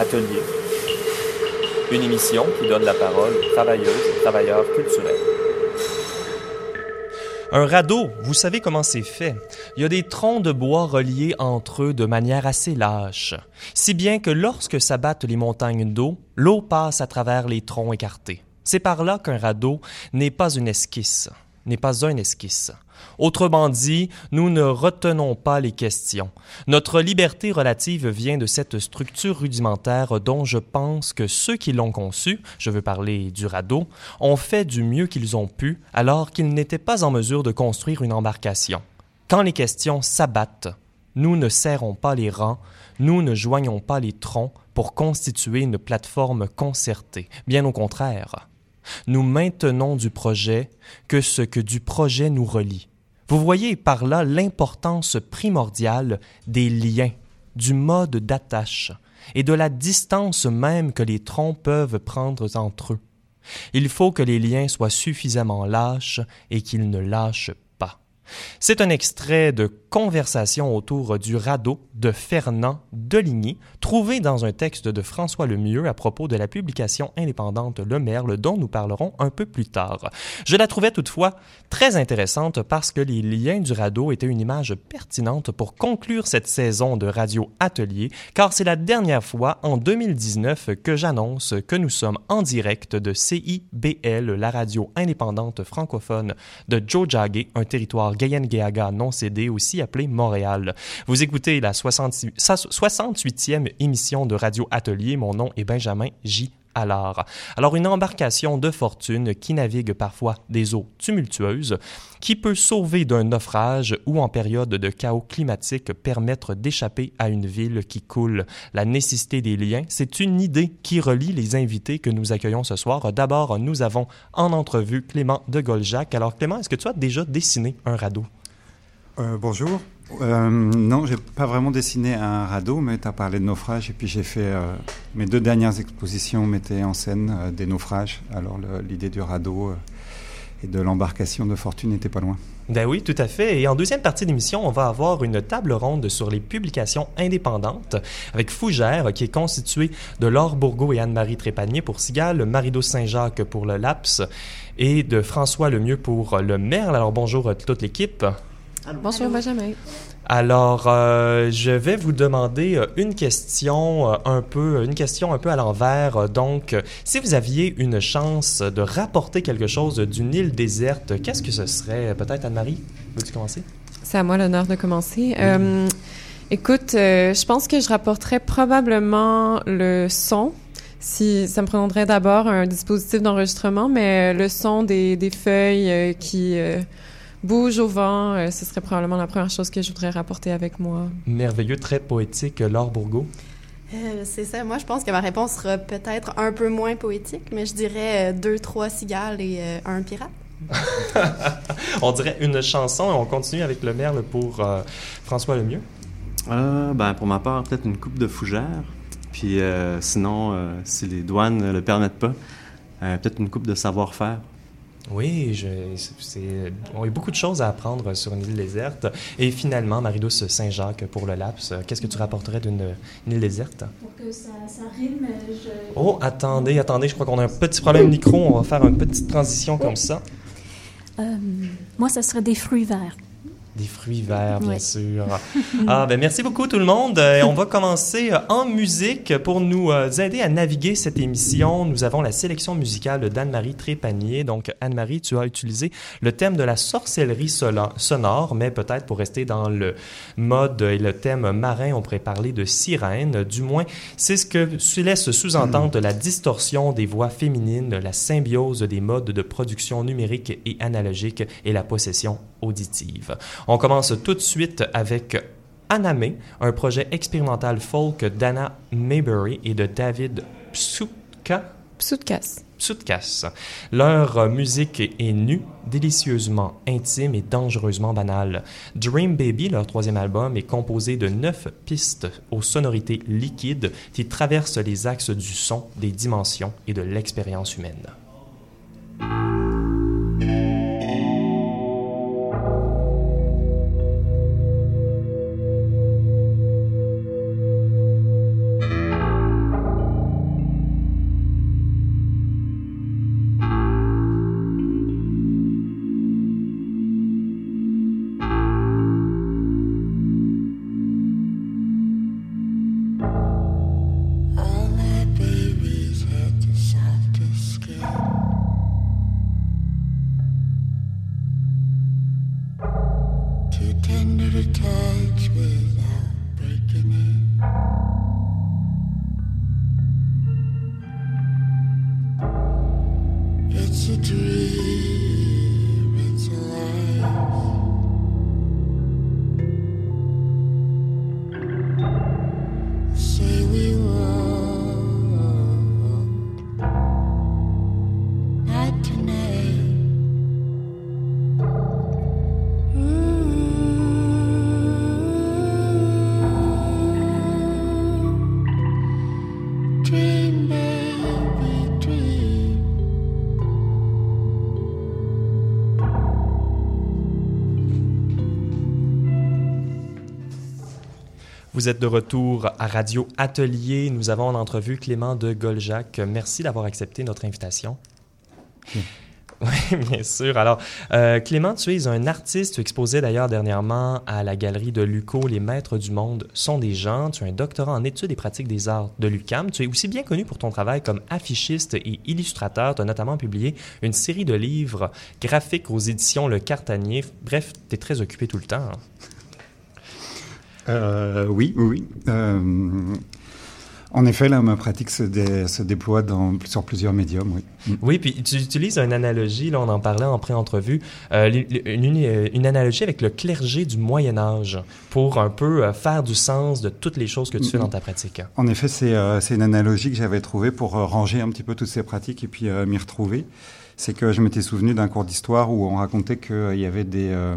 Atelier, une émission qui donne la parole aux travailleuses et travailleurs culturels. Un radeau, vous savez comment c'est fait. Il y a des troncs de bois reliés entre eux de manière assez lâche, si bien que lorsque s'abattent les montagnes d'eau, l'eau passe à travers les troncs écartés. C'est par là qu'un radeau n'est pas une esquisse, n'est pas un esquisse. Autrement dit, nous ne retenons pas les questions. Notre liberté relative vient de cette structure rudimentaire dont je pense que ceux qui l'ont conçue, je veux parler du radeau, ont fait du mieux qu'ils ont pu alors qu'ils n'étaient pas en mesure de construire une embarcation. Quand les questions s'abattent, nous ne serrons pas les rangs, nous ne joignons pas les troncs pour constituer une plateforme concertée. Bien au contraire. Nous maintenons du projet que ce que du projet nous relie. Vous voyez par là l'importance primordiale des liens, du mode d'attache et de la distance même que les troncs peuvent prendre entre eux. Il faut que les liens soient suffisamment lâches et qu'ils ne lâchent c'est un extrait de Conversation autour du radeau de Fernand Deligny, trouvé dans un texte de François Lemieux à propos de la publication indépendante Le Merle, dont nous parlerons un peu plus tard. Je la trouvais toutefois très intéressante parce que les liens du radeau étaient une image pertinente pour conclure cette saison de Radio Atelier, car c'est la dernière fois en 2019 que j'annonce que nous sommes en direct de CIBL, la radio indépendante francophone de Joe un territoire Gayen-Geaga non cédé, aussi appelé Montréal. Vous écoutez la 68e émission de Radio Atelier. Mon nom est Benjamin J. Allard. Alors, une embarcation de fortune qui navigue parfois des eaux tumultueuses, qui peut sauver d'un naufrage ou en période de chaos climatique permettre d'échapper à une ville qui coule. La nécessité des liens, c'est une idée qui relie les invités que nous accueillons ce soir. D'abord, nous avons en entrevue Clément de Goljac. Alors, Clément, est-ce que tu as déjà dessiné un radeau? Euh, bonjour. Euh, non, j'ai pas vraiment dessiné un radeau, mais tu as parlé de naufrage. Et puis j'ai fait. Euh, mes deux dernières expositions mettaient en scène euh, des naufrages. Alors l'idée du radeau et de l'embarcation de fortune n'était pas loin. Ben oui, tout à fait. Et en deuxième partie d'émission, on va avoir une table ronde sur les publications indépendantes avec Fougère, qui est constituée de Laure Bourgault et Anne-Marie Trépanier pour Sigal, Marido Saint-Jacques pour le LAPS et de François Lemieux pour le Merle. Alors bonjour à toute l'équipe. Bonjour Benjamin. Alors, euh, je vais vous demander euh, une question euh, un peu, une question un peu à l'envers. Donc, si vous aviez une chance de rapporter quelque chose d'une île déserte, qu'est-ce que ce serait? Peut-être Anne-Marie, veux-tu commencer? C'est à moi l'honneur de commencer. écoute, je pense que je rapporterais probablement le son. Si ça me prendrait d'abord un dispositif d'enregistrement, mais le son des, des feuilles qui bouge au vent, euh, ce serait probablement la première chose que je voudrais rapporter avec moi. Merveilleux, très poétique, Laure Bourgault. Euh, c'est ça. Moi, je pense que ma réponse sera peut-être un peu moins poétique, mais je dirais euh, deux, trois cigales et un pirate. on dirait une chanson et on continue avec le merle pour François Lemieux. ben, pour ma part, peut-être une coupe de fougère. Puis sinon, si les douanes ne le permettent pas, peut-être une coupe de savoir-faire. Oui, je, on a beaucoup de choses à apprendre sur une île déserte. Et finalement, Marie-Douce Saint-Jacques pour le laps, qu'est-ce que tu rapporterais d'une île déserte? Pour que ça, rime, je... Oh, attendez, attendez, je crois qu'on a un petit problème micro. On va faire une petite transition comme ça. Euh, moi, ça serait des fruits verts. Des fruits verts, bien sûr. ah, ben merci beaucoup tout le monde. Et on va commencer euh, en musique pour nous euh, aider à naviguer cette émission. Nous avons la sélection musicale d'Anne-Marie Trépanier. Donc, Anne-Marie, tu as utilisé le thème de la sorcellerie sonore, mais peut-être pour rester dans le mode et le thème marin, on pourrait parler de sirène. Du moins, c'est ce que laisse sous-entendre la distorsion des voix féminines, la symbiose des modes de production numérique et analogique et la possession auditive. On commence tout de suite avec Aname, un projet expérimental folk d'Anna Maybury et de David Psutka. Psutkas. Psutkas. Leur musique est nue, délicieusement intime et dangereusement banale. Dream Baby, leur troisième album, est composé de neuf pistes aux sonorités liquides qui traversent les axes du son, des dimensions et de l'expérience humaine. Vous êtes de retour à Radio Atelier. Nous avons en entrevue Clément de Goljac. Merci d'avoir accepté notre invitation. Oui, bien sûr. Alors, euh, Clément, tu es un artiste. Tu exposais d'ailleurs dernièrement à la galerie de Luco Les Maîtres du Monde sont des gens. Tu as un doctorat en études et pratiques des arts de l'UCAM. Tu es aussi bien connu pour ton travail comme affichiste et illustrateur. Tu as notamment publié une série de livres graphiques aux éditions Le Cartanier. Bref, tu es très occupé tout le temps. hein. Euh, oui, oui. Euh, en effet, là, ma pratique se, dé- se déploie dans, sur plusieurs médiums, oui. Mm. Oui, puis tu utilises une analogie, là, on en parlait en pré-entrevue, euh, une, analogie avec le clergé du Moyen Âge pour un peu faire du sens de toutes les choses que tu fais Mhm. dans ta pratique. En effet, c'est euh, une analogie que j'avais trouvée pour ranger un petit peu toutes ces pratiques et puis euh, m'y retrouver. C'est que je m'étais souvenu d'un cours d'histoire où on racontait qu'il y avait des euh,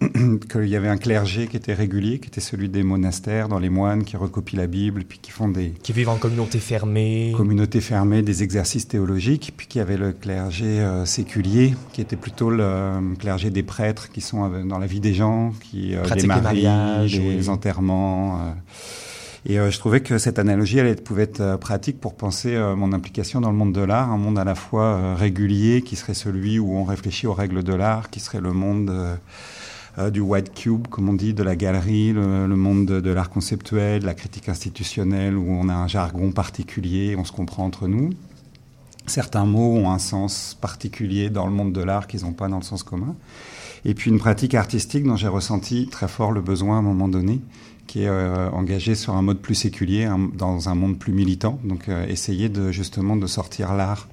qu'il y avait un clergé qui était régulier, qui était celui des monastères, dans les moines qui recopient la Bible, puis qui font des Qui vivent en communauté fermée. communautés fermées, des exercices théologiques, puis qu'il y avait le clergé euh, séculier, qui était plutôt le euh, clergé des prêtres qui sont euh, dans la vie des gens, qui euh, mariages, les oui. enterrements. Et euh, je trouvais que cette analogie, elle pouvait être euh, pratique pour penser euh, mon implication dans le monde de l'art, un monde à la fois régulier, qui serait celui où on réfléchit aux règles de l'art, qui serait le monde du white cube, comme on dit, de la galerie, le, le monde de, de l'art conceptuel, de la critique institutionnelle, où on a un jargon particulier, on se comprend entre nous. Certains mots ont un sens particulier dans le monde de l'art qu'ils n'ont pas dans le sens commun. Et puis une pratique artistique dont j'ai ressenti très fort le besoin à un moment donné, qui est euh, engagée sur un mode plus séculier, dans un monde plus militant. Donc euh, essayer de justement de sortir l'art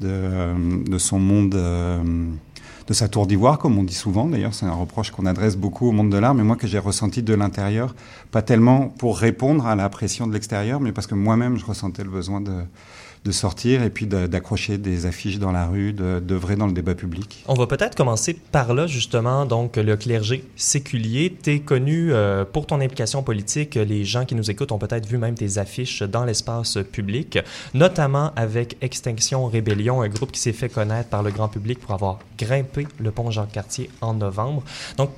de, euh, de son monde, de sa tour d'ivoire, comme on dit souvent. D'ailleurs, c'est un reproche qu'on adresse beaucoup au monde de l'art, mais moi que j'ai ressenti de l'intérieur, pas tellement pour répondre à la pression de l'extérieur, mais parce que moi-même je ressentais le besoin de, de sortir et puis d'accrocher des affiches dans la rue, d'œuvrer dans le débat public. On va peut-être commencer par là, justement, donc le clergé séculier. Tu es connu euh, pour ton implication politique. Les gens qui nous écoutent ont peut-être vu même tes affiches dans l'espace public, notamment avec Extinction Rébellion, un groupe qui s'est fait connaître par le grand public pour avoir grimpé le pont Jean-Cartier en novembre. Donc,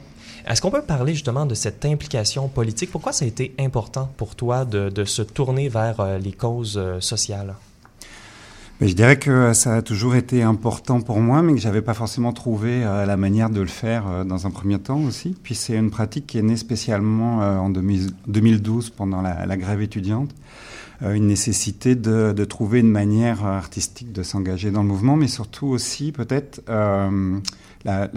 est-ce qu'on peut parler justement de cette implication politique? Pourquoi ça a été important pour toi de, de se tourner vers euh, les causes euh, sociales? Je dirais que ça a toujours été important pour moi, mais que j'avais pas forcément trouvé euh, la manière de le faire euh, dans un premier temps aussi. Puis c'est une pratique qui est née spécialement euh, en 2000 2012 pendant la, grève étudiante. Euh, une nécessité de, trouver une manière euh, artistique de s'engager dans le mouvement, mais surtout aussi peut-être euh, la,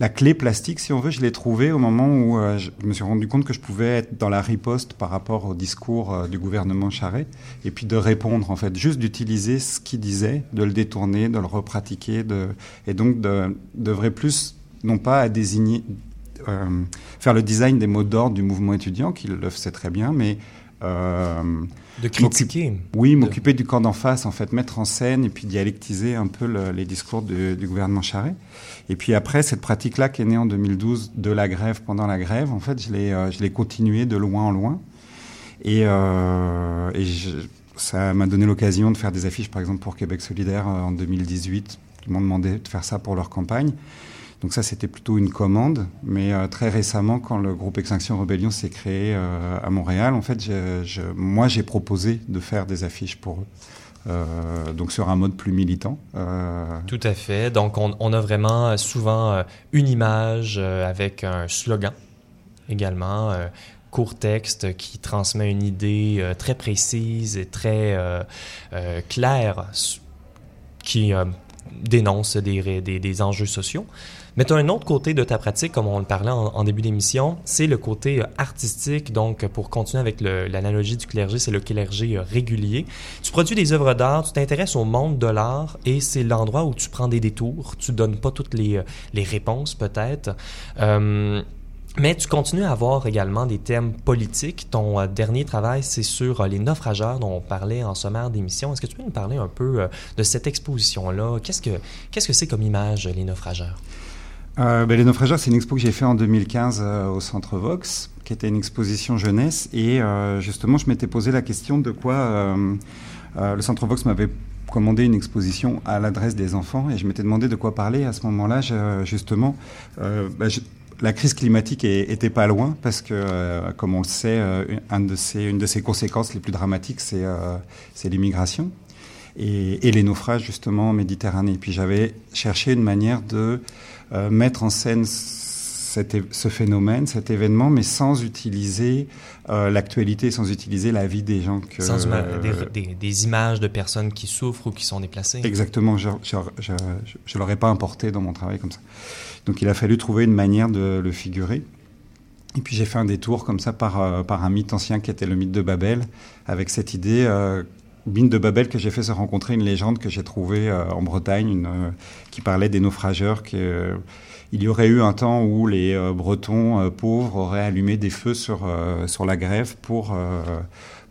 la clé plastique, si on veut, je l'ai trouvée au moment où euh, je me suis rendu compte que je pouvais être dans la riposte par rapport au discours euh, du gouvernement Charest, et puis de répondre, en fait, juste d'utiliser ce qu'il disait, de le détourner, de le repratiquer, et donc de, devrait plus, non pas à désigner, euh, faire le design des mots d'ordre du mouvement étudiant, qu'il le faisait très bien, mais De critiquer. oui, De- m'occuper du camp d'en face, en fait, mettre en scène et puis dialectiser un peu le- les discours de- du gouvernement Charest. Et puis après, cette pratique-là qui est née en 2012 de la grève pendant la grève, en fait, je l'ai, euh, je l'ai continuée de loin en loin. Et, euh, et je- ça m'a donné l'occasion de faire des affiches, par exemple, pour Québec solidaire euh, en 2018, qui m'ont demandé de faire ça pour leur campagne. Donc ça, c'était plutôt une commande. Mais euh, très récemment, quand le groupe Extinction Rebellion s'est créé euh, à Montréal, en fait, moi, j'ai proposé de faire des affiches pour eux. Euh, donc sur un mode plus militant. Tout à fait. Donc, on, a vraiment souvent une image avec un slogan également, euh, court texte qui transmet une idée très précise et très claire qui dénonce des, des enjeux sociaux. Mais tu as un autre côté de ta pratique, comme on le parlait en, début d'émission, c'est le côté euh, artistique. Donc, pour continuer avec l'analogie du clergé, c'est le clergé euh, régulier. Tu produis des œuvres d'art, tu t'intéresses au monde de l'art et c'est l'endroit où tu prends des détours. Tu donnes pas toutes les, euh, réponses, peut-être. Euh, mais tu continues à avoir également des thèmes politiques. Ton euh, dernier travail, c'est sur euh, les naufrageurs dont on parlait en sommaire d'émission. Est-ce que tu peux nous parler un peu euh, de cette exposition-là? Qu'est-ce que qu'est-ce que c'est comme image, les naufrageurs? Euh, ben, les naufrageurs, c'est une expo que j'ai fait en 2015 euh, au Centre Vox, qui était une exposition jeunesse. Et euh, justement, je m'étais posé la question de quoi euh, euh, le Centre Vox m'avait commandé une exposition à l'adresse des enfants. Et je m'étais demandé de quoi parler. À ce moment-là, justement, euh, ben, je- la crise climatique était pas loin parce que, euh, comme on le sait, euh, une de ses conséquences les plus dramatiques, c'est c'est l'immigration et, et, les naufrages justement en Méditerranée. Puis j'avais cherché une manière de mettre en scène ce phénomène, cet événement, mais sans utiliser euh, l'actualité, sans utiliser la vie des gens. Que, sans des, des, images de personnes qui souffrent ou qui sont déplacées. Exactement, je ne l'aurais pas importé dans mon travail comme ça. Donc il a fallu trouver une manière de le figurer. Et puis j'ai fait un détour comme ça par, euh, par un mythe ancien qui était le mythe de Babel, avec cette idée, euh, mythe de Babel que j'ai fait se rencontrer une légende que j'ai trouvée euh, en Bretagne, une, qui parlait des naufrageurs qui il y aurait eu un temps où les euh, Bretons euh, pauvres auraient allumé des feux sur, euh, sur la grève pour,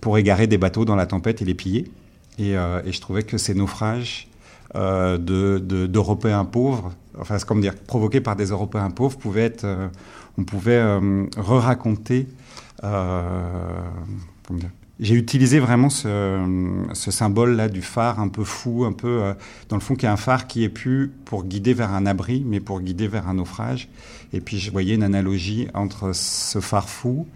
pour égarer des bateaux dans la tempête et les piller. Et, je trouvais que ces naufrages d'Européens de, pauvres, enfin, c'est comme dire, provoqués par des Européens pauvres, pouvaient être, on pouvait re-raconter j'ai utilisé vraiment ce, symbole-là du phare un peu fou, un peu euh, dans le fond qui est un phare qui est plus pour guider vers un abri, mais pour guider vers un naufrage. Et puis je voyais une analogie entre ce phare fou,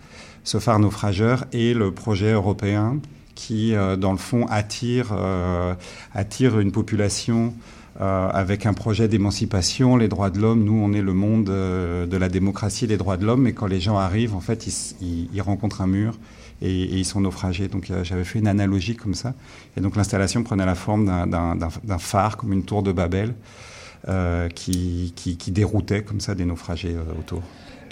ce phare naufrageur et le projet européen qui, euh, dans le fond, attire, euh, attire une population avec un projet d'émancipation, les droits de l'homme. Nous, on est le monde de la démocratie, des droits de l'homme, mais quand les gens arrivent, en fait, ils rencontrent un mur et, ils sont naufragés. Donc euh, j'avais fait une analogie comme ça. Et donc l'installation prenait la forme d'un phare, comme une tour de Babel, euh, qui, qui, déroutait comme ça des naufragés euh, autour.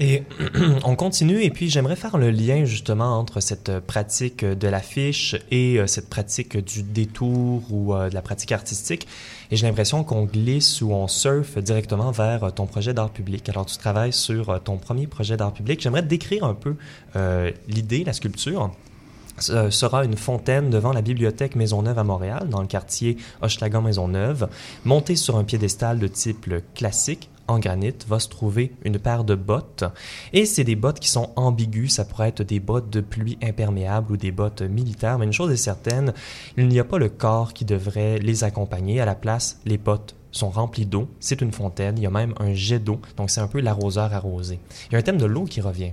Et on continue, et puis j'aimerais faire le lien justement entre cette pratique de l'affiche et cette pratique du détour ou de la pratique artistique. Et j'ai l'impression qu'on glisse ou on surfe directement vers ton projet d'art public. Alors tu travailles sur ton premier projet d'art public. J'aimerais décrire un peu euh, l'idée, la sculpture Ce sera une fontaine devant la bibliothèque Maisonneuve à Montréal, dans le quartier Hochelagan-Maisonneuve, montée sur un piédestal de type classique en granit va se trouver une paire de bottes. Et c'est des bottes qui sont ambiguës. Ça pourrait être des bottes de pluie imperméables ou des bottes militaires. Mais une chose est certaine, il n'y a pas le corps qui devrait les accompagner. À la place, les bottes sont remplies d'eau. C'est une fontaine. Il y a même un jet d'eau. Donc c'est un peu l'arroseur arrosé. Il y a un thème de l'eau qui revient.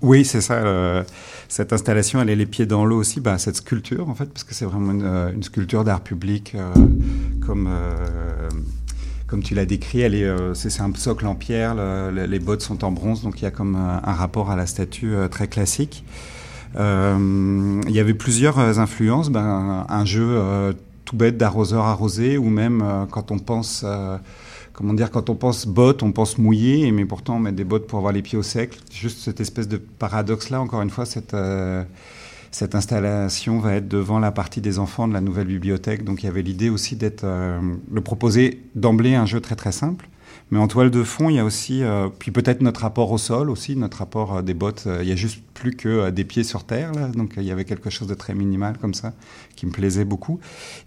Oui, c'est ça. Euh, cette installation, elle est les pieds dans l'eau aussi. Bah, cette sculpture, en fait, parce que c'est vraiment une, euh, sculpture d'art public, euh, comme comme tu l'as décrit, euh, c'est, un socle en pierre, les bottes sont en bronze, donc il y a comme un, rapport à la statue euh, très classique. Euh, il y avait plusieurs influences, ben, un jeu tout bête d'arroseur arrosé, ou même quand on pense comment dire, quand on pense bottes, on pense mouillé, mais pourtant on met des bottes pour avoir les pieds au sec. Juste cette espèce de paradoxe-là, encore une fois, cette, cette installation va être devant la partie des enfants de la nouvelle bibliothèque. Donc il y avait l'idée aussi d'être, euh, de proposer d'emblée un jeu très très simple. Mais en toile de fond, il y a aussi, euh, puis peut-être notre rapport au sol aussi, notre rapport euh, des bottes. il y a juste plus que des pieds sur terre, donc il y avait quelque chose de très minimal comme ça, qui me plaisait beaucoup.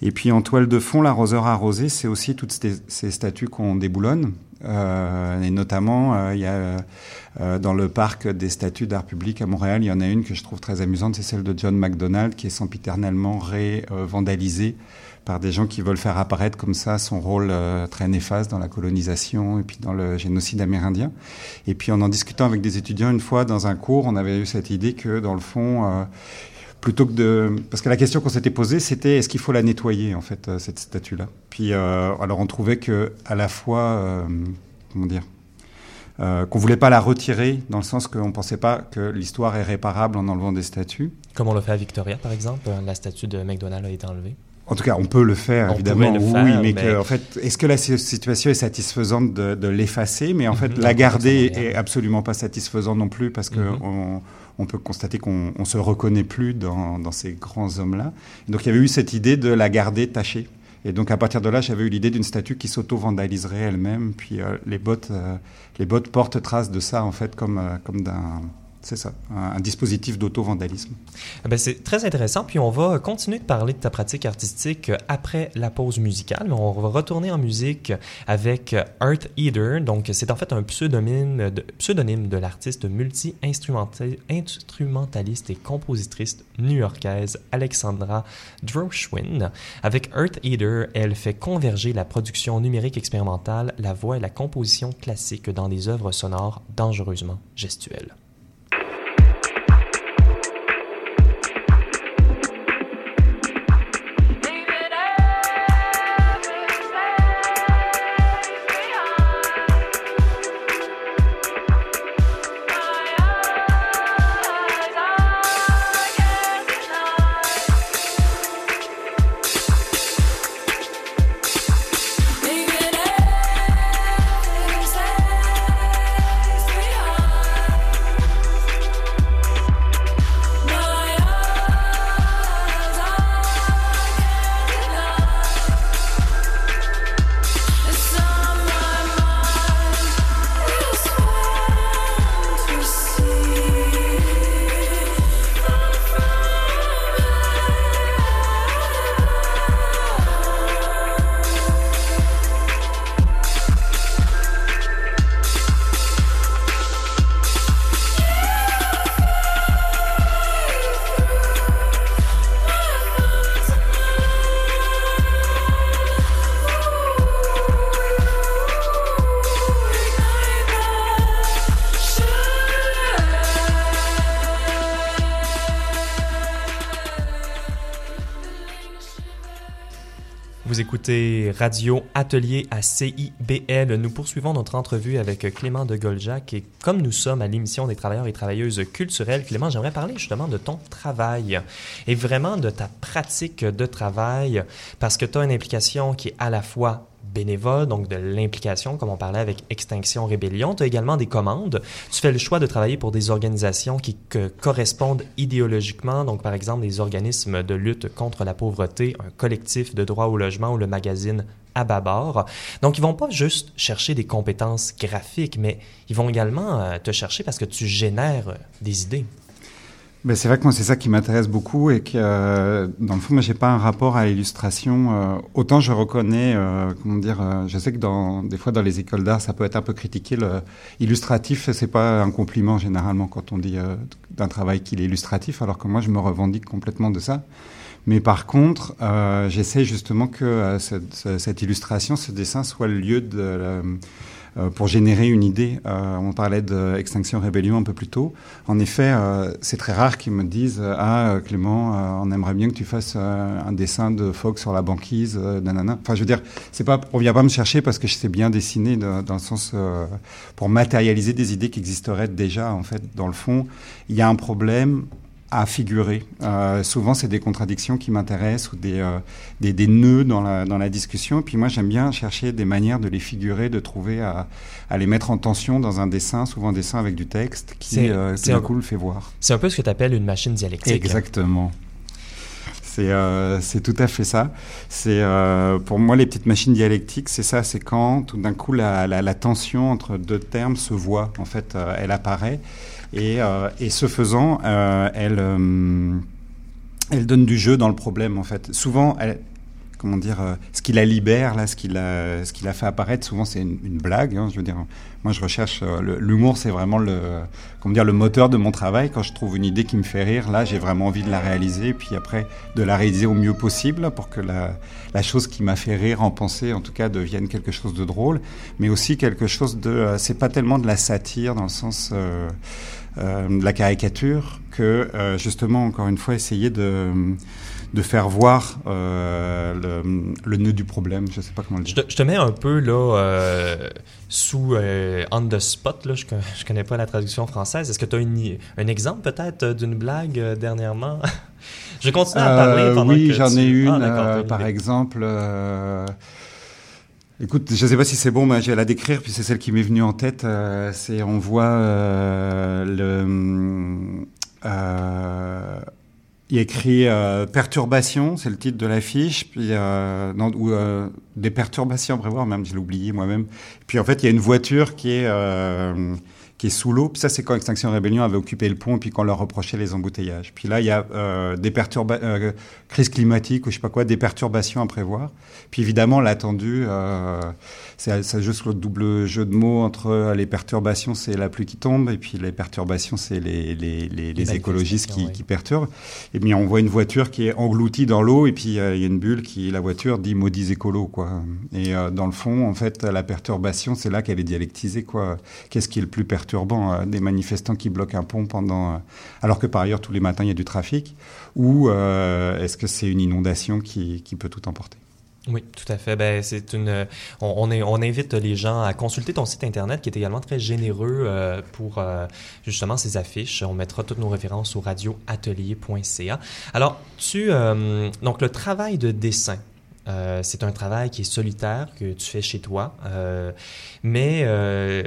Et puis en toile de fond, l'arroseur arrosé, c'est aussi toutes ces, statues qu'on déboulonne. et notamment, il y a euh, dans le parc des statues d'art public à Montréal, il y en a une que je trouve très amusante, c'est celle de John MacDonald, qui est sempiternellement ré-vandalisée par des gens qui veulent faire apparaître comme ça son rôle euh, très néfaste dans la colonisation et puis dans le génocide amérindien. Et puis en en discutant avec des étudiants une fois dans un cours, on avait eu cette idée que dans le fond, euh, plutôt que de... Parce que la question qu'on s'était posée, c'était est-ce qu'il faut la nettoyer, en fait, cette statue-là? Puis alors on trouvait que à la fois... comment dire euh, qu'on voulait pas la retirer dans le sens qu'on pensait pas que l'histoire est réparable en enlevant des statues. Comme on le fait à Victoria, par exemple, la statue de McDonald a été enlevée. En tout cas, on peut le faire, évidemment. oui, mais, en fait, est-ce que la situation est satisfaisante de, l'effacer? Mais en fait, mhm. la garder est absolument pas satisfaisante non plus parce qu'on mhm. on peut constater qu'on ne se reconnaît plus dans, dans ces grands hommes-là. Donc, il y avait eu cette idée de la garder tachée. Et donc à partir de là, j'avais eu l'idée d'une statue qui s'auto-vandaliserait elle-même. Puis euh, les bottes, euh, les bottes portent trace de ça en fait, comme euh, comme d'un c'est ça, un, dispositif d'auto-vandalisme. Ah ben, c'est très intéressant. Puis on va continuer de parler de ta pratique artistique euh, après la pause musicale. On va retourner en musique avec euh, Earth Eater. Donc, c'est en fait un pseudonyme de, l'artiste multi-instrumentaliste et compositrice new-yorkaise Alexandra Droshwin. Avec Earth Eater, elle fait converger la production numérique expérimentale, la voix et la composition classique dans des œuvres sonores dangereusement gestuelles. Radio Atelier à CIBL. Nous poursuivons notre entrevue avec Clément de Goljac et comme nous sommes à l'émission des travailleurs et travailleuses culturelles, Clément, j'aimerais parler justement de ton travail et vraiment de ta pratique de travail parce que tu as une implication qui est à la fois bénévole, donc de l'implication, comme on parlait avec Extinction Rébellion. Tu as également des commandes. Tu fais le choix de travailler pour des organisations qui correspondent idéologiquement, donc par exemple des organismes de lutte contre la pauvreté, un collectif de droit au logement ou le magazine Ababar. Donc, ils vont pas juste chercher des compétences graphiques, mais ils vont également euh, te chercher parce que tu génères des idées. Ben c'est vrai que moi, c'est ça qui m'intéresse beaucoup et que, euh, dans le fond, moi, j'ai pas un rapport à l'illustration. Euh, autant je reconnais, euh, comment dire, euh, je sais que dans, des fois, dans les écoles d'art, ça peut être un peu critiqué. Le illustratif, c'est pas un compliment, généralement, quand on dit euh, d'un travail qu'il est illustratif, alors que moi, je me revendique complètement de ça. Mais par contre, euh, j'essaie justement que cette, cette, illustration, ce dessin, soit le lieu de... Euh, pour générer une idée. Euh, on parlait d'Extinction Rébellion un peu plus tôt. En effet, euh, c'est très rare qu'ils me disent Ah, Clément, on aimerait bien que tu fasses un dessin de Fogg sur la banquise, nanana. Enfin, je veux dire, pas, on vient pas me chercher parce que je sais bien dessiner de, dans le sens pour matérialiser des idées qui existeraient déjà. En fait, dans le fond, il y a un problème à figurer. Euh, souvent, c'est des contradictions qui m'intéressent ou des, euh, des, des, nœuds dans la, dans la discussion. Et puis moi, j'aime bien chercher des manières de les figurer, de trouver à, à les mettre en tension dans un dessin, souvent un dessin avec du texte qui, euh, coup, le fait voir. C'est un peu ce que tu appelles une machine dialectique. Exactement. C'est euh, tout à fait ça. C'est euh, pour moi les petites machines dialectiques, c'est ça, c'est quand tout d'un coup la, tension entre deux termes se voit. En fait, euh, elle apparaît et, et ce faisant, elle, elle donne du jeu dans le problème, en fait. Souvent, elle, comment dire, ce qui la libère, là, ce qui la, ce qui la fait apparaître, souvent c'est une, blague. Hein, je veux dire, moi je recherche l'humour, c'est vraiment le, comment dire, le moteur de mon travail. Quand je trouve une idée qui me fait rire, là, j'ai vraiment envie de la réaliser, puis après de la réaliser au mieux possible pour que la, chose qui m'a fait rire en pensée, en tout cas, devienne quelque chose de drôle, mais aussi quelque chose de, c'est pas tellement de la satire dans le sens euh, euh, de la caricature que euh, justement, encore une fois, essayer de, de faire voir euh, le, le, nœud du problème. Je sais pas comment le dire. Je te, je te mets un peu là euh, sous on the spot. Là, je, je connais pas la traduction française. Est-ce que tu as une, un exemple peut-être d'une blague dernièrement? Je vais continuer à parler pendant oui, que j'en tu... ai une. Ah, par exemple. Écoute, je ne sais pas si c'est bon, mais je vais la décrire, puis c'est celle qui m'est venue en tête. Euh, c'est on voit euh, Euh, il écrit perturbation, c'est le titre de l'affiche, puis non, ou des perturbations à prévoir, même je l'ai oublié moi-même. Puis en fait, il y a une voiture qui est qui est sous l'eau. Puis ça, c'est quand Extinction Rébellion avait occupé le pont et puis qu'on leur reprochait les embouteillages. Puis là, il y a euh, des perturbations, euh, crise climatique ou je sais pas quoi, des perturbations à prévoir. Puis évidemment, l'attendu, euh, c'est juste le double jeu de mots entre euh, les perturbations, c'est la pluie qui tombe, et puis les perturbations, c'est les, les, les, les écologistes qui, ouais. qui, perturbent. Et bien, on voit une voiture qui est engloutie dans l'eau, et puis euh, il y a une bulle qui, la voiture, dit maudits écolos, quoi. Et euh, dans le fond, en fait, la perturbation, c'est là qu'elle est dialectisée, quoi. Qu'est-ce qui est le plus perturbant euh, Des manifestants qui bloquent un pont pendant. euh, alors que par ailleurs, tous les matins, il y a du trafic Ou euh, est-ce que c'est une inondation qui, qui peut tout emporter? Oui, tout à fait. Ben, c'est une. On, on, invite les gens à consulter ton site internet qui est également très généreux euh, pour euh, justement ces affiches. On mettra toutes nos références au radioatelier.ca. Alors, tu euh, donc le travail de dessin. Euh, c'est un travail qui est solitaire que tu fais chez toi, euh, mais euh,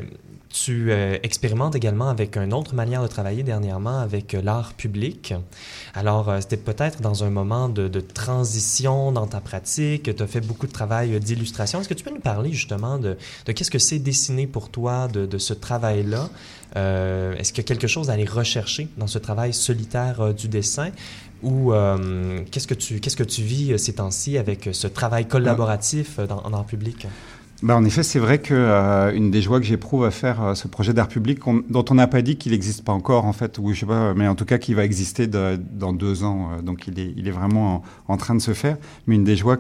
tu euh, expérimentes également avec une autre manière de travailler dernièrement avec euh, l'art public. Alors, euh, c'était peut-être dans un moment de, de transition dans ta pratique, tu as fait beaucoup de travail euh, d'illustration. Est-ce que tu peux nous parler justement de, de qu'est-ce que c'est dessiner pour toi, de, de ce travail-là? Euh, Est-ce qu'il y a quelque chose à aller rechercher dans ce travail solitaire du dessin? Ou qu'est-ce que tu qu'est-ce que tu vis ces temps-ci avec ce travail collaboratif dans, en art public? Bah, en effet, c'est vrai que euh, une des joies que j'éprouve à faire euh, ce projet d'art public, dont on n'a pas dit qu'il n'existe pas encore, en fait, ou je sais pas, mais en tout cas qui va exister dans deux ans. euh, donc il est, vraiment en, train de se faire. Mais une des joies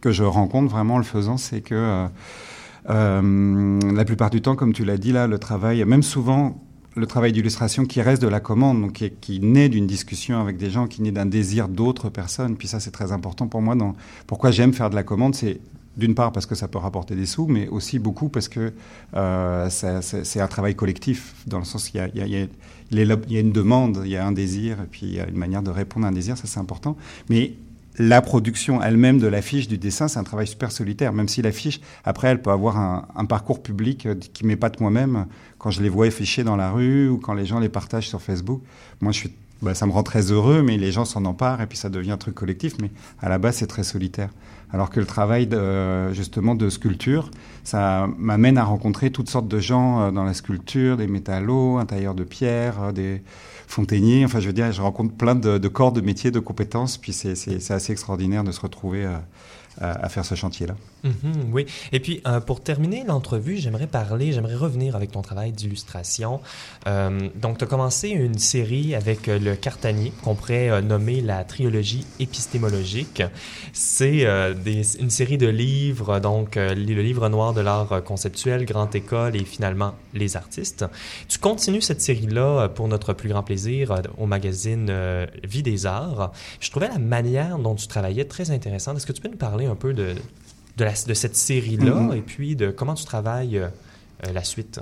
que je rencontre vraiment en le faisant, c'est que la plupart du temps, comme tu l'as dit là, le travail, même souvent le travail d'illustration qui reste de la commande, donc qui, naît d'une discussion avec des gens, qui naît d'un désir d'autres personnes. Puis ça, c'est très important pour moi. Pourquoi j'aime faire de la commande, c'est d'une part parce que ça peut rapporter des sous, mais aussi beaucoup parce que euh, c'est un travail collectif, dans le sens qu'il y y a- une demande, il y a un désir, et puis il y a une manière de répondre à un désir, ça c'est important. Mais la production elle-même de l'affiche, du dessin, c'est un travail super solitaire, même si l'affiche, après, elle peut avoir un, parcours public euh, qui m'épate moi-même quand je les vois affichés dans la rue ou quand les gens les partagent sur Facebook. Moi, je suis, bah, ça me rend très heureux, mais les gens s'en emparent et puis ça devient un truc collectif, mais à la base, c'est très solitaire. Alors que le travail de, justement de sculpture, ça m'amène à rencontrer toutes sortes de gens euh, dans la sculpture, des métallos, un tailleur de pierre, euh, des fontainiers. Enfin, je veux dire, je rencontre plein de, corps, de métiers, de compétences. Puis c'est assez extraordinaire de se retrouver euh, à, faire ce chantier-là. Mhm, oui. Et puis, euh, pour terminer l'entrevue, j'aimerais parler, j'aimerais revenir avec ton travail d'illustration. Euh, donc, tu as commencé une série avec euh, le Cartanier, qu'on pourrait nommer la trilogie épistémologique. C'est une série de livres, donc le livre noir de l'art conceptuel, Grande École et finalement Les artistes. Tu continues cette série-là pour notre plus grand plaisir au magazine Vie des Arts. Je trouvais la manière dont tu travaillais très intéressante. Est-ce que tu peux nous parler un peu de, de, la- de cette série-là Mhm. et puis de comment tu travailles euh, euh, la suite.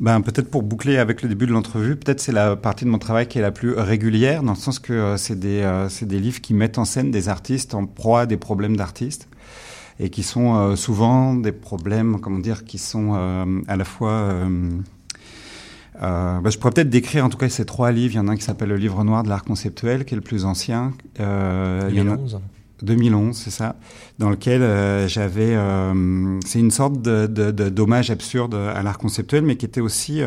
Ben, peut-être pour boucler avec le début de l'entrevue, peut-être c'est la partie de mon travail qui est la plus régulière, dans le sens que euh, c'est des, euh, des livres qui mettent en scène des artistes en proie à des problèmes d'artistes, et qui sont euh, souvent des problèmes, comment dire, qui sont à la fois... ben, je pourrais peut-être décrire en tout cas ces trois livres. Il y en a un qui s'appelle le livre noir de l'art conceptuel, qui est le plus ancien. Il y en a- 2011. 2011, c'est ça, dans lequel euh, j'avais, euh, c'est une sorte de, d'hommage absurde à l'art conceptuel, mais qui était aussi,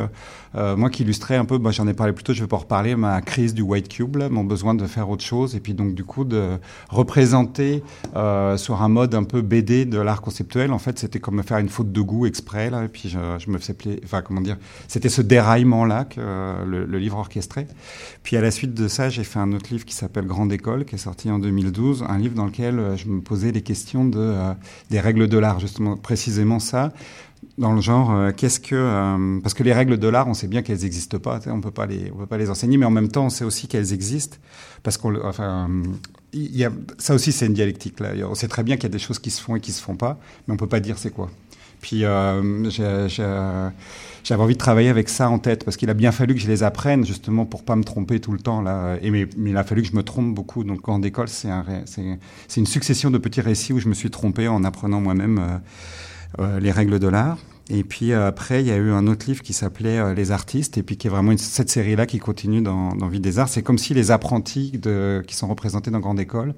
euh, moi qui illustrais un peu, bah, j'en ai parlé plus tôt, je vais pas reparler, ma crise du white cube, mon besoin de faire autre chose, et puis donc du coup de représenter euh, sur un mode un peu BD de l'art conceptuel, en fait c'était comme me faire une faute de goût exprès, et puis je, me faisais plaisir, enfin comment dire, c'était ce déraillement-là que euh, le, livre orchestré. Puis à la suite de ça, j'ai fait un autre livre qui s'appelle Grande École, qui est sorti en 2012, un livre dans lequel je me posais les questions de, des règles de l'art, justement, précisément ça, dans le genre, euh, qu'est-ce que... euh, parce que les règles de l'art, on sait bien qu'elles n'existent pas, on peut peut pas les enseigner, mais en même temps, on sait aussi qu'elles existent, parce qu'on... Enfin, ça aussi, c'est une dialectique. Là. On sait très bien qu'il y a des choses qui se font et qui se font pas, mais on peut pas dire c'est quoi. Puis euh, j'avais envie de travailler avec ça en tête parce qu'il a bien fallu que je les apprenne justement pour pas me tromper tout le temps là. Et mais, il a fallu que je me trompe beaucoup. Donc en école, c'est un une succession de petits récits où je me suis trompé en apprenant moi-même euh, les règles de l'art. Et puis euh, après, il y a eu un autre livre qui s'appelait euh, Les artistes, et puis qui est vraiment cette série-là qui continue dans, dans Vie des Arts. C'est comme si les apprentis qui sont représentés dans Grande École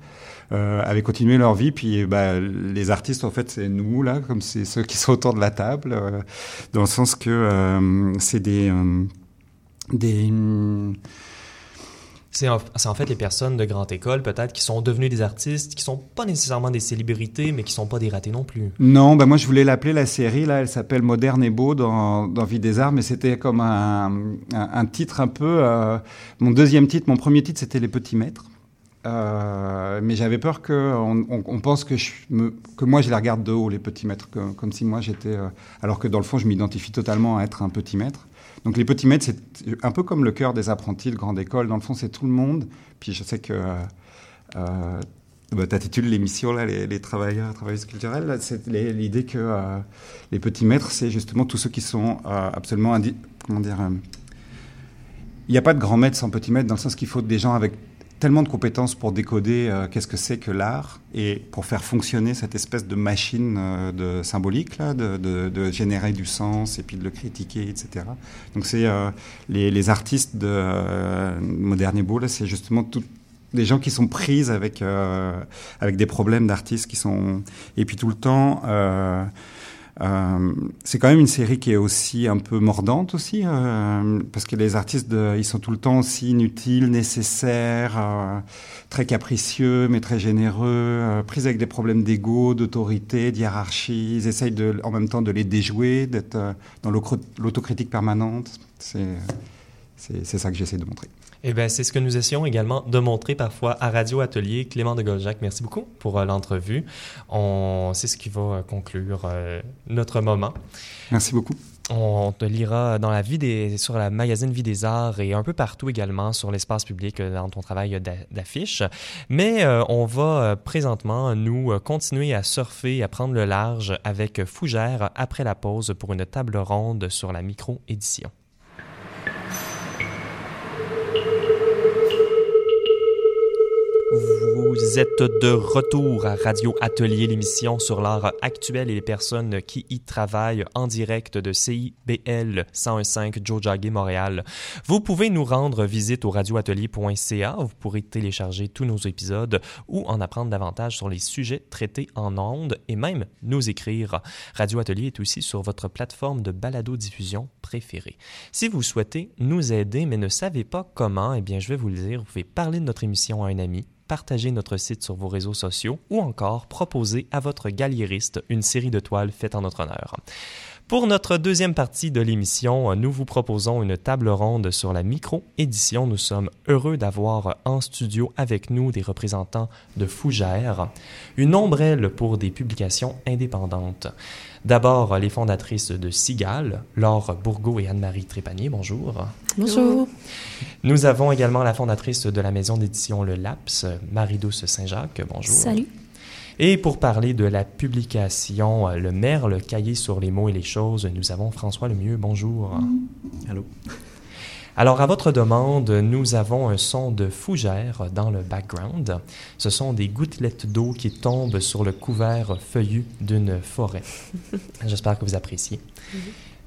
euh, avaient continué leur vie. Puis bah, les artistes, en fait, c'est nous, là, comme c'est ceux qui sont autour de la table, euh, dans le sens que euh, c'est des... des c'est en, fait les personnes de grande école, peut-être, qui sont devenues des artistes, qui sont pas nécessairement des célébrités, mais qui sont pas des ratés non plus. Non, ben moi je voulais l'appeler la série, là, elle s'appelle Moderne et Beau dans, dans Vie des Arts, mais c'était comme un, un, titre un peu... Euh, mon deuxième titre, mon premier titre, c'était Les Petits Maîtres. Euh, mais j'avais peur que on, pense que, je que moi je les regarde de haut les petits maîtres, comme si moi j'étais, euh, alors que dans le fond je m'identifie totalement à être un petit maître. Donc les petits maîtres, c'est un peu comme le cœur des apprentis de grande école. Dans le fond, c'est tout le monde. Puis je sais que euh, bah, tu l'émission les, travailleurs, travailleuses culturelles. C'est l'idée que euh, les petits maîtres, c'est justement tous ceux qui sont euh, absolument comment dire. Il n'y a pas de grand maître sans petit maître dans le sens qu'il faut des gens avec tellement de compétences pour décoder euh, qu'est-ce que c'est que l'art et pour faire fonctionner cette espèce de machine euh, de symbolique là, de, de, de, générer du sens et puis de le critiquer, etc. Donc c'est euh, les, les, artistes de euh, et Beau, c'est justement tout, des gens qui sont prises avec avec des problèmes d'artistes qui sont et puis tout le temps euh, c'est quand même une série qui est aussi un peu mordante aussi, euh, parce que les artistes, de, ils sont tout le temps aussi inutiles, nécessaires, euh, très capricieux, mais très généreux, pris avec des problèmes d'ego, d'autorité, de hiérarchie. Ils essayent en même temps de les déjouer, d'être dans l'autocritique permanente. C'est ça que j'essaie de montrer. Eh bien, c'est ce que nous essayons également de montrer parfois à Radio Atelier. Clément de Goljac, merci beaucoup pour euh, l'entrevue. On... C'est ce qui va euh, conclure euh, notre moment. Merci beaucoup. On te lira dans la vie des, sur la magazine Vie des Arts et un peu partout également sur l'espace public dans ton travail d'affiche. Mais euh, on va présentement nous continuer à surfer à prendre le large avec Fougère après la pause pour une table ronde sur la micro-édition. Vous êtes de retour à Radio Atelier, l'émission sur l'art actuel et les personnes qui y travaillent en direct de CIBL 101.5 Jojage Montréal. Vous pouvez nous rendre visite au radioatelier.ca. Vous pourrez télécharger tous nos épisodes ou en apprendre davantage sur les sujets traités en ondes et même nous écrire. Radio Atelier est aussi sur votre plateforme de balado-diffusion préférée. Si vous souhaitez nous aider mais ne savez pas comment, eh bien je vais vous le dire, vous pouvez parler de notre émission à un ami partager notre site sur vos réseaux sociaux ou encore proposer à votre galériste une série de toiles faites en notre honneur. Pour notre deuxième partie de l'émission, nous vous proposons une table ronde sur la micro-édition. Nous sommes heureux d'avoir en studio avec nous des représentants de Fougère, une ombrelle pour des publications indépendantes. D'abord, les fondatrices de Sigal, Laure Bourgault et Anne-Marie Trépanier. Bonjour. Bonjour. Nous avons également la fondatrice de la maison d'édition Le Laps, Marie-Douce Saint-Jacques. Bonjour. Salut. Et pour parler de la publication Le Merle, cahier sur les mots et les choses, nous avons François Lemieux. Bonjour. Allô. Alors, à votre demande, nous avons un son de fougère dans le background. Ce sont des gouttelettes d'eau qui tombent sur le couvert feuillu d'une forêt. J'espère que vous appréciez.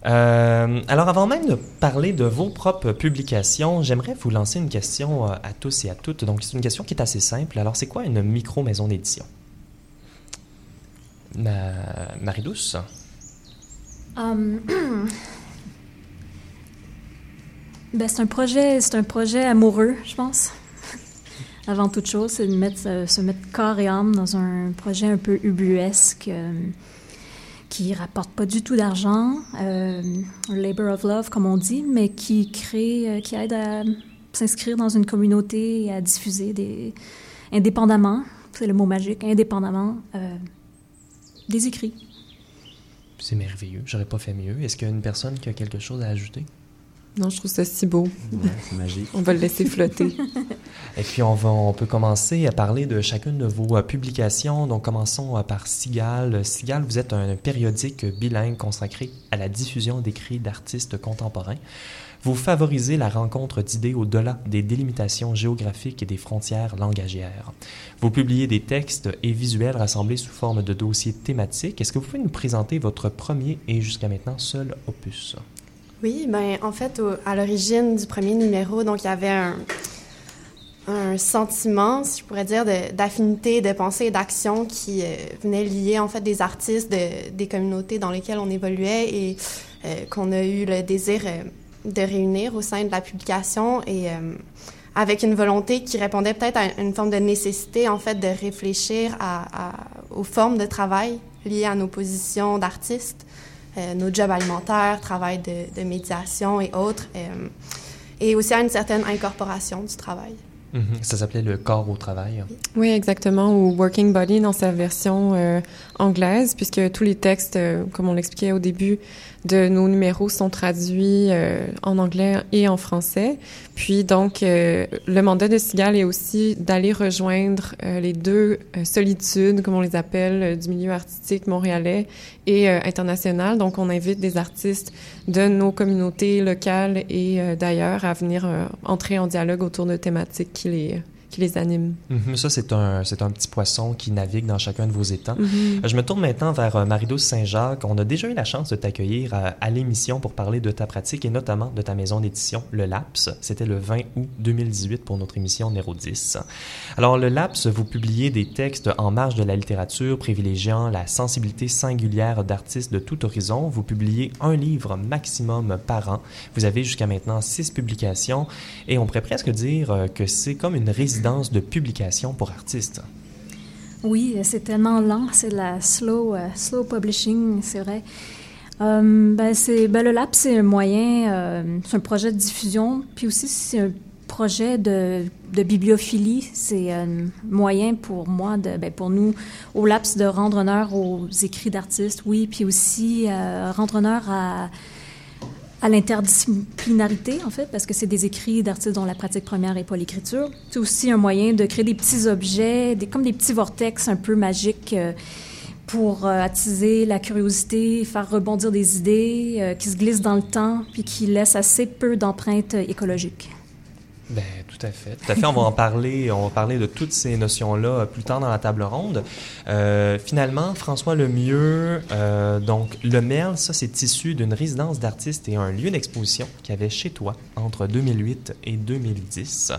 Euh, alors, avant même de parler de vos propres publications, j'aimerais vous lancer une question euh, à tous et à toutes. Donc, c'est une question qui est assez simple. Alors, c'est quoi une micro-maison d'édition? Ma... Marie-Douce? Um, ben, c'est un projet, un projet amoureux, je pense. Avant toute chose, c'est de mettre, se mettre corps et âme dans un projet un peu ubuesque euh, qui rapporte pas du tout d'argent, euh, labor of love comme on dit, mais qui crée, euh, qui aide à s'inscrire dans une communauté et à diffuser des indépendamment, c'est le mot magique, indépendamment euh, des écrits. C'est merveilleux. J'aurais pas fait mieux. Est-ce qu'il y a une personne qui a quelque chose à ajouter? Non, je trouve ça si beau. Ouais, c'est magique. on va le laisser flotter. Et puis, on, va, on peut commencer à parler de chacune de vos euh, publications. Donc, commençons euh, par Sigal. Sigal, vous êtes un périodique bilingue consacré à la diffusion d'écrits d'artistes contemporains. Vous favorisez la rencontre d'idées au-delà des délimitations géographiques et des frontières langagières. Vous publiez des textes et visuels rassemblés sous forme de dossiers thématiques. Est-ce que vous pouvez nous présenter votre premier et jusqu'à maintenant seul opus? Oui, ben en fait, à l'origine du premier numéro, donc il y avait un, sentiment, si je pourrais dire, d'affinité, de, pensée et d'action qui euh, venait lier en fait des artistes de, des communautés dans lesquelles on évoluait et euh, qu'on a eu le désir euh, de réunir au sein de la publication et avec une volonté qui répondait peut-être à une forme de nécessité en fait de réfléchir à, aux formes de travail liées à nos positions d'artistes, nos jobs alimentaires, travail de, de médiation et autres, et aussi à une certaine incorporation du travail. Mhm. Ça s'appelait le corps au travail. Oui, exactement, ou Working Body dans sa version euh, anglaise, puisque tous les textes, euh, comme on l'expliquait au début, de nos numéros sont traduits euh, en anglais et en français. Puis donc, euh, le mandat de Sigal est aussi d'aller rejoindre euh, les deux solitudes, comme on les appelle, du milieu artistique montréalais et international. Donc, on invite des artistes de nos communautés locales et d'ailleurs à venir entrer en dialogue autour de thématiques qui les qui les anime. Mhm, ça, c'est un, c'est un petit poisson qui navigue dans chacun de vos étangs. Mhm. Je me tourne maintenant vers euh, Marie-Douce Saint-Jacques. On a déjà eu la chance de t'accueillir à, à l'émission pour parler de ta pratique et notamment de ta maison d'édition, Le Laps. C'était le 20 août 2018 pour notre émission numéro 10. Alors, Le Laps, vous publiez des textes en marge de la littérature, privilégiant la sensibilité singulière d'artistes de tout horizon. Vous publiez un livre maximum par an. Vous avez jusqu'à maintenant six publications et on pourrait presque dire euh, que c'est comme une résidence de publication pour artistes. Oui, c'est tellement lent, c'est la slow, euh, slow publishing, c'est vrai. Euh, ben, ben, le lab, c'est un moyen, euh, c'est un projet de diffusion, puis aussi c'est un projet de, de bibliophilie. C'est un moyen pour moi, de, ben, pour nous, au LAPS, de rendre honneur aux écrits d'artistes, oui, puis aussi rendre honneur à à l'interdisciplinarité, en fait, parce que c'est des écrits d'artistes dont la pratique première n'est pas l'écriture. C'est aussi un moyen de créer des petits objets, des, comme des petits vortex un peu magiques euh, pour euh, attiser la curiosité, faire rebondir des idées euh, qui se glissent dans le temps, puis qui laissent assez peu d'empreintes écologiques. Ben, tout à fait. Tout à fait. On va en parler. On va parler de toutes ces notions-là plus tard dans la table ronde. Euh, finalement, François Lemieux, euh, donc le Merle, ça c'est issu d'une résidence d'artistes et un lieu d'exposition qu'il y avait chez toi entre 2008 et 2010.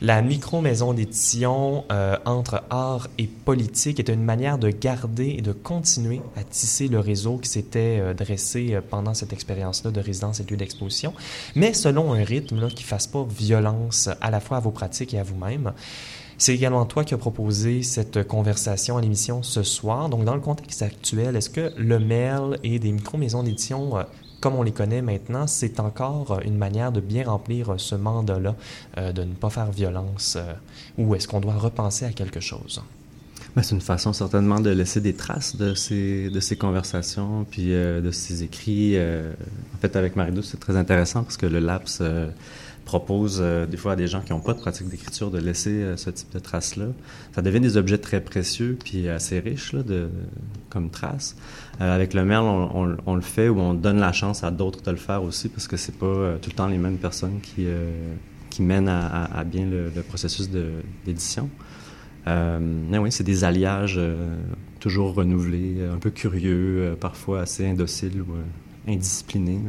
La micro-maison d'édition euh, entre art et politique était une manière de garder et de continuer à tisser le réseau qui s'était euh, dressé euh, pendant cette expérience-là de résidence et lieu d'exposition, mais selon un rythme là, qui ne fasse pas violence à la fois à vos pratiques et à vous-même. C'est également toi qui as proposé cette conversation à l'émission ce soir. Donc, dans le contexte actuel, est-ce que le mail et des micro-maisons d'édition comme on les connaît maintenant, c'est encore une manière de bien remplir ce mandat-là, euh, de ne pas faire violence, euh, ou est-ce qu'on doit repenser à quelque chose? Ben, c'est une façon certainement de laisser des traces de ces, de ces conversations, puis euh, de ces écrits. en fait, avec Marie-Douce, c'est très intéressant parce que le LAPS propose des fois à des gens qui n'ont pas de pratique d'écriture de laisser ce type de traces-là. Ça devient des objets très précieux puis assez riches comme traces. Euh, avec le mail, on, le fait ou on donne la chance à d'autres de le faire aussi parce que c'est pas euh, tout le temps les mêmes personnes qui, euh, mènent à, bien le, processus d'édition. mais oui, c'est des alliages toujours renouvelés, un peu curieux, parfois assez indociles ou indisciplinés,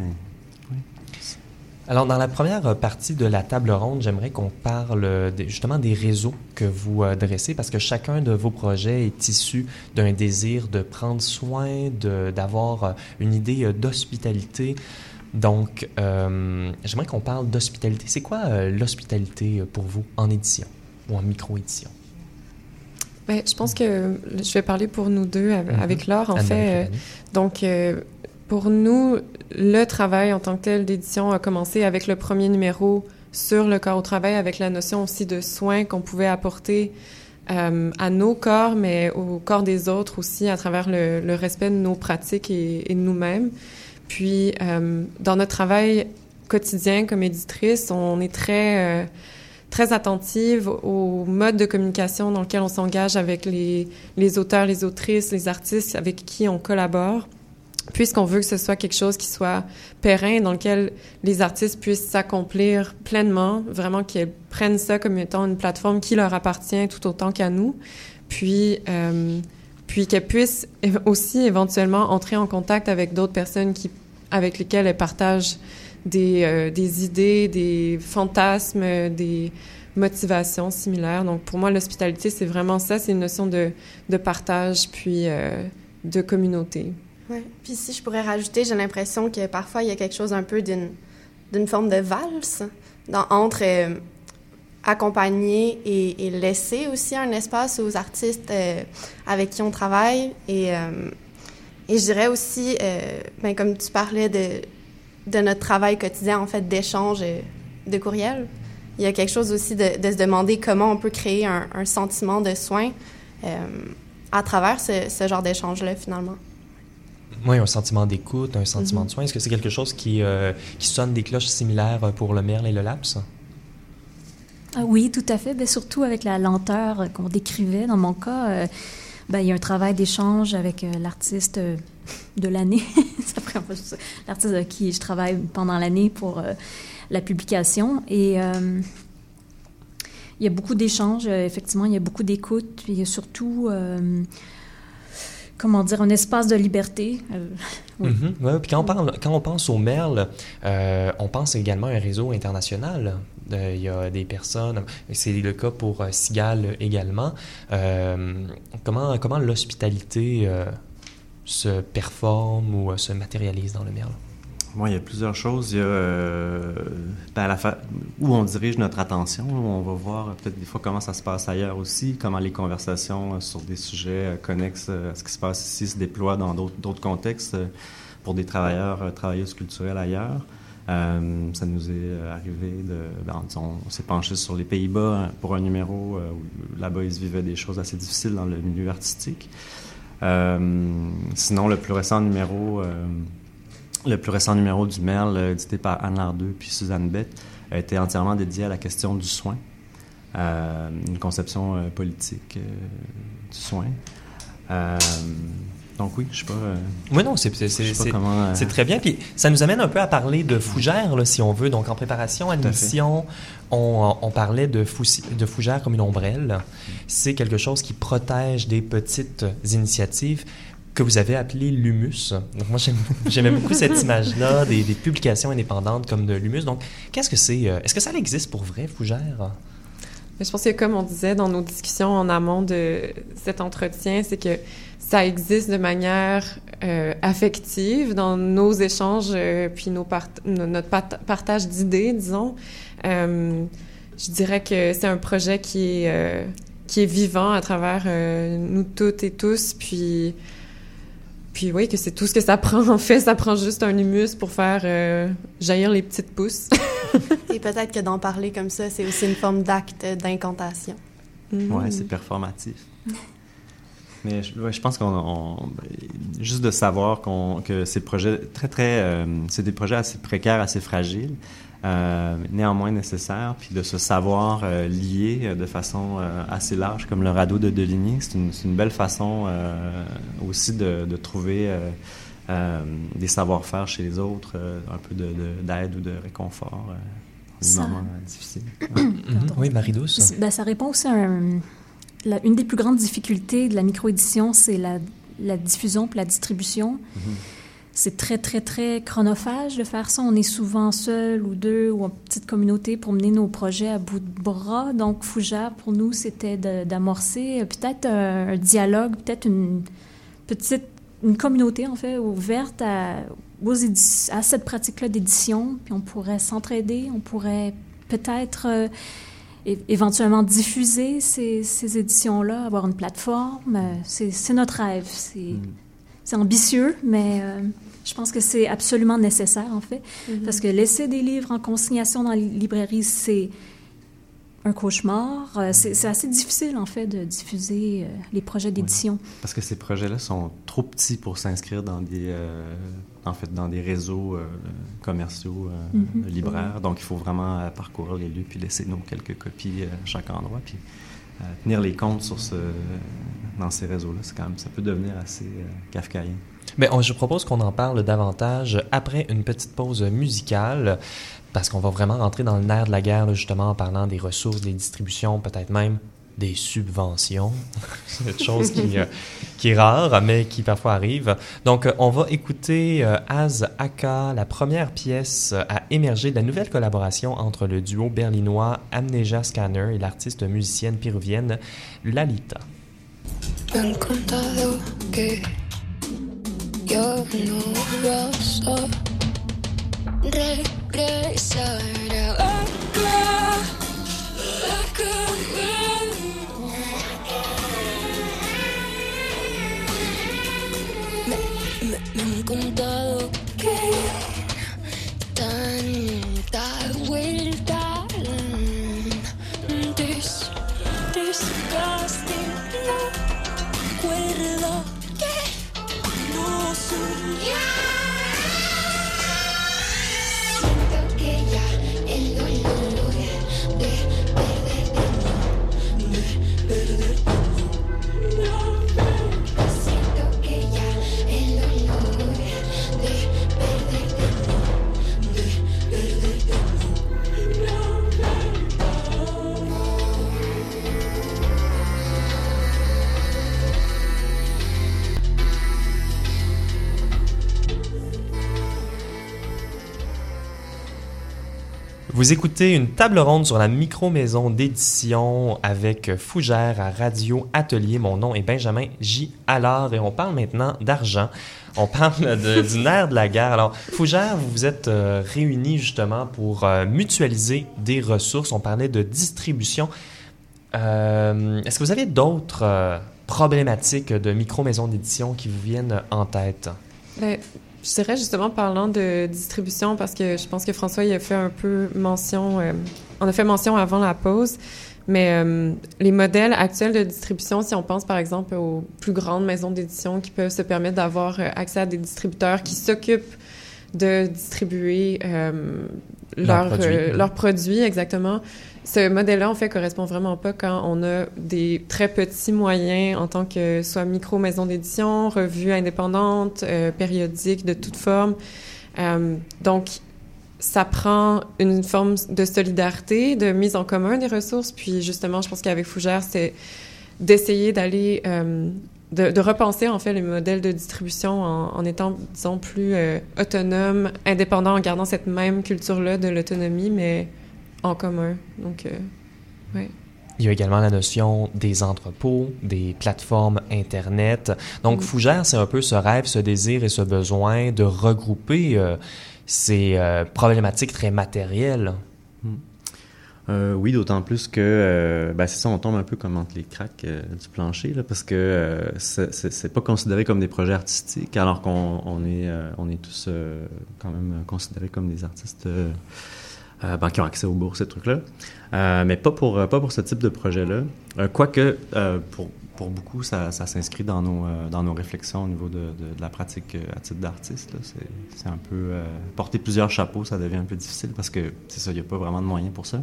alors, dans la première partie de la table ronde, j'aimerais qu'on parle justement des réseaux que vous euh, dressez, parce que chacun de vos projets est issu d'un désir de prendre soin, d'avoir euh, une idée euh, d'hospitalité. Donc, j'aimerais qu'on parle d'hospitalité. C'est quoi l'hospitalité pour vous en édition ou en micro-édition? Bien, je pense que je vais parler pour nous deux avec, mm-hmm. Laure, en fait. donc, pour nous, le travail en tant que tel d'édition a commencé avec le premier numéro sur le corps au travail, avec la notion aussi de soins qu'on pouvait apporter euh, à nos corps, mais au corps des autres aussi, à travers le, respect de nos pratiques et, de nous-mêmes. Puis, euh, dans notre travail quotidien comme éditrice, on est très... Euh, très attentive au mode de communication dans lequel on s'engage avec les, les auteurs, les autrices, les artistes avec qui on collabore. Puisqu'on veut que ce soit quelque chose qui soit périn, dans lequel les artistes puissent s'accomplir pleinement, vraiment qu'ils prennent ça comme étant une plateforme qui leur appartient tout autant qu'à nous, puis euh, puis qu'elles puissent aussi éventuellement entrer en contact avec d'autres personnes qui avec lesquelles elles partagent des, euh, des idées, des fantasmes, des motivations similaires. Donc pour moi, l'hospitalité, c'est vraiment ça, c'est une notion de, de partage puis euh, de communauté. Puis si je pourrais rajouter, j'ai l'impression que parfois il y a quelque chose un peu d'une d'une forme de valse entre euh, accompagner et, laisser aussi un espace aux artistes euh, avec qui on travaille. Et, euh, je dirais aussi, ben, comme tu parlais de, notre travail quotidien, en fait, d'échange de courriel, il y a quelque chose aussi de, se demander comment on peut créer un, un sentiment de soin à travers ce, ce genre d'échange-là, finalement. Oui, un sentiment d'écoute, un sentiment mm -hmm. de soin. Est-ce que c'est quelque chose qui, euh, qui sonne des cloches similaires pour le merle et le laps? Ah oui, tout à fait. Mais surtout avec la lenteur qu'on décrivait. Dans mon cas, euh, ben, il y a un travail d'échange avec euh, l'artiste de l'année. l'artiste avec qui je travaille pendant l'année pour la publication. Et il y a beaucoup d'échanges. effectivement, il y a beaucoup d'écoute. Il y a surtout comment dire, un espace de liberté. Euh, oui. Puis quand on, parle, quand on pense au Merle, euh, on pense également à un réseau international. Euh, il y a des personnes, c'est le cas pour euh, Sigal également. Euh, comment comment l'hospitalité se performe ou se matérialise dans le Merle? Il y a plusieurs choses. Il y a euh, ben la fa... où on dirige notre attention. On va voir peut-être des fois comment ça se passe ailleurs aussi, comment les conversations sur des sujets connexes à ce qui se passe ici se déploient dans d'autres contextes pour des travailleurs, travailleuses culturelles ailleurs. Euh, ça nous est arrivé de... Ben, on, s'est penché sur les Pays-Bas pour un numéro euh, où là-bas, ils vivaient des choses assez difficiles dans le milieu artistique. Euh, sinon, le plus récent numéro le plus récent numéro du Merle, édité par Anne Lardeux puis Suzanne Bett, a été entièrement dédié à la question du soin, euh, une conception euh, politique euh, du soin. donc oui, je sais pas. oui, non, c'est c'est très bien. Puis ça nous amène un peu à parler de fougère, là, si on veut. Donc en préparation à l'émission, on, on, parlait de, fou, de fougère comme une ombrelle. C'est quelque chose qui protège des petites initiatives que vous avez appelé l'humus. Donc moi, j'aimais beaucoup cette image-là des, publications indépendantes comme de l'humus. Donc, qu'est-ce que c'est? Est-ce que ça existe pour vrai, Fougère? Je pense que comme on disait dans nos discussions en amont de cet entretien, c'est que ça existe de manière euh, affective dans nos échanges euh, puis nos part notre part partage d'idées, disons. Euh, je dirais que c'est un projet qui est, euh, qui est vivant à travers euh, nous toutes et tous, puis puis oui, que c'est tout ce que ça prend. En fait, ça prend juste un humus pour faire euh, jaillir les petites pousses. Et peut-être que d'en parler comme ça, c'est aussi une forme d'acte d'incantation. Mmh. Oui, c'est performatif. Mais je, ouais, je pense qu'on... Juste de savoir qu'on, que ces projets très, très... Euh, c'est des projets assez précaires, assez fragiles, euh, néanmoins nécessaire, puis de se savoir euh, lier euh, de façon euh, assez large, comme le radeau de Deligny. C'est une, une, belle façon euh, aussi de, de trouver des savoir-faire chez les autres, un peu d'aide de, de, ou de réconfort dans des moments difficiles. oui, Marie-Douce? Ben, ça répond aussi à un, la, une des plus grandes difficultés de la microédition, c'est la, la, diffusion puis la distribution. Mm -hmm c'est très, très, très chronophage de faire ça. On est souvent seul ou deux ou en petite communauté pour mener nos projets à bout de bras. Donc, Fouja, pour nous, c'était d'amorcer peut-être un, dialogue, peut-être une petite une communauté, en fait, ouverte à, aux à cette pratique-là d'édition. Puis on pourrait s'entraider, on pourrait peut-être euh, éventuellement diffuser ces, ces éditions-là, avoir une plateforme. C'est notre rêve. C'est mm. ambitieux, mais... Euh, je pense que c'est absolument nécessaire, en fait, mm -hmm. parce que laisser des livres en consignation dans les librairies, c'est un cauchemar. Euh, c'est assez difficile, en fait, de diffuser euh, les projets d'édition. Oui. Parce que ces projets-là sont trop petits pour s'inscrire dans des, euh, en fait, dans des réseaux euh, commerciaux mm -hmm. libraires. Donc, il faut vraiment parcourir les lieux puis laisser nos quelques copies à chaque endroit. Puis tenir les comptes sur ce, dans ces réseaux-là. C'est quand même, ça peut devenir assez kafkaïen. Mais je propose qu'on en parle davantage après une petite pause musicale, parce qu'on va vraiment rentrer dans le nerf de la guerre, justement, en parlant des ressources, des distributions, peut-être même des subventions. C'est une chose qui, euh, qui, est rare, mais qui parfois arrive. Donc, euh, on va écouter euh, Az Aka, la première pièce à émerger de la nouvelle collaboration entre le duo berlinois Amnesia Scanner et l'artiste musicienne péruvienne Lalita. Yo no vas a regresar Vous écoutez une table ronde sur la micro-maison d'édition avec Fougère à Radio Atelier. Mon nom est Benjamin J. Allard et on parle maintenant d'argent. On parle du nerf de la guerre. Alors, Fougère, vous vous êtes euh, réunis justement pour euh, mutualiser des ressources. On parlait de distribution. Euh, Est-ce que vous avez d'autres euh, problématiques de micro-maison d'édition qui vous viennent en tête? Ben, je dirais justement parlant de distribution parce que je pense que François il a fait un peu mention, euh, on a fait mention avant la pause, mais euh, les modèles actuels de distribution, si on pense par exemple aux plus grandes maisons d'édition qui peuvent se permettre d'avoir euh, accès à des distributeurs qui s'occupent de distribuer euh, leurs Leurs produits. leurs produits exactement. Ce modèle-là, en fait, correspond vraiment pas quand on a des très petits moyens en tant que soit micro maison d'édition, revue indépendante, euh, périodique de toute forme. Euh, donc, ça prend une forme de solidarité, de mise en commun des ressources. Puis, justement, je pense qu'avec Fougère, c'est d'essayer d'aller, euh, de, repenser, en fait, les modèles de distribution en, en étant, disons, plus autonome, indépendant, en gardant cette même culture-là de l'autonomie, mais en commun. Donc, euh, ouais. Il y a également la notion des entrepôts, des plateformes Internet. Donc, Mm. Fougère, c'est un peu ce rêve, ce désir et ce besoin de regrouper euh, ces euh, problématiques très matérielles. Euh, oui, d'autant plus que euh, ben, c'est ça, on tombe un peu comme entre les cracks euh, du plancher, là, parce que euh, c'est- pas considéré comme des projets artistiques, alors qu'on on est, euh, on est tous euh, quand même considérés comme des artistes euh, ben, qui ont accès aux bourses, ces trucs-là. Euh, mais pas pour, euh, pas pour ce type de projet-là. Quoique, pour, pour beaucoup, ça, s'inscrit dans nos, dans nos réflexions au niveau de, de- la pratique à titre d'artiste. C'est un peu... porter plusieurs chapeaux, ça devient un peu difficile parce que, c'est ça, il n'y a pas vraiment de moyens pour ça.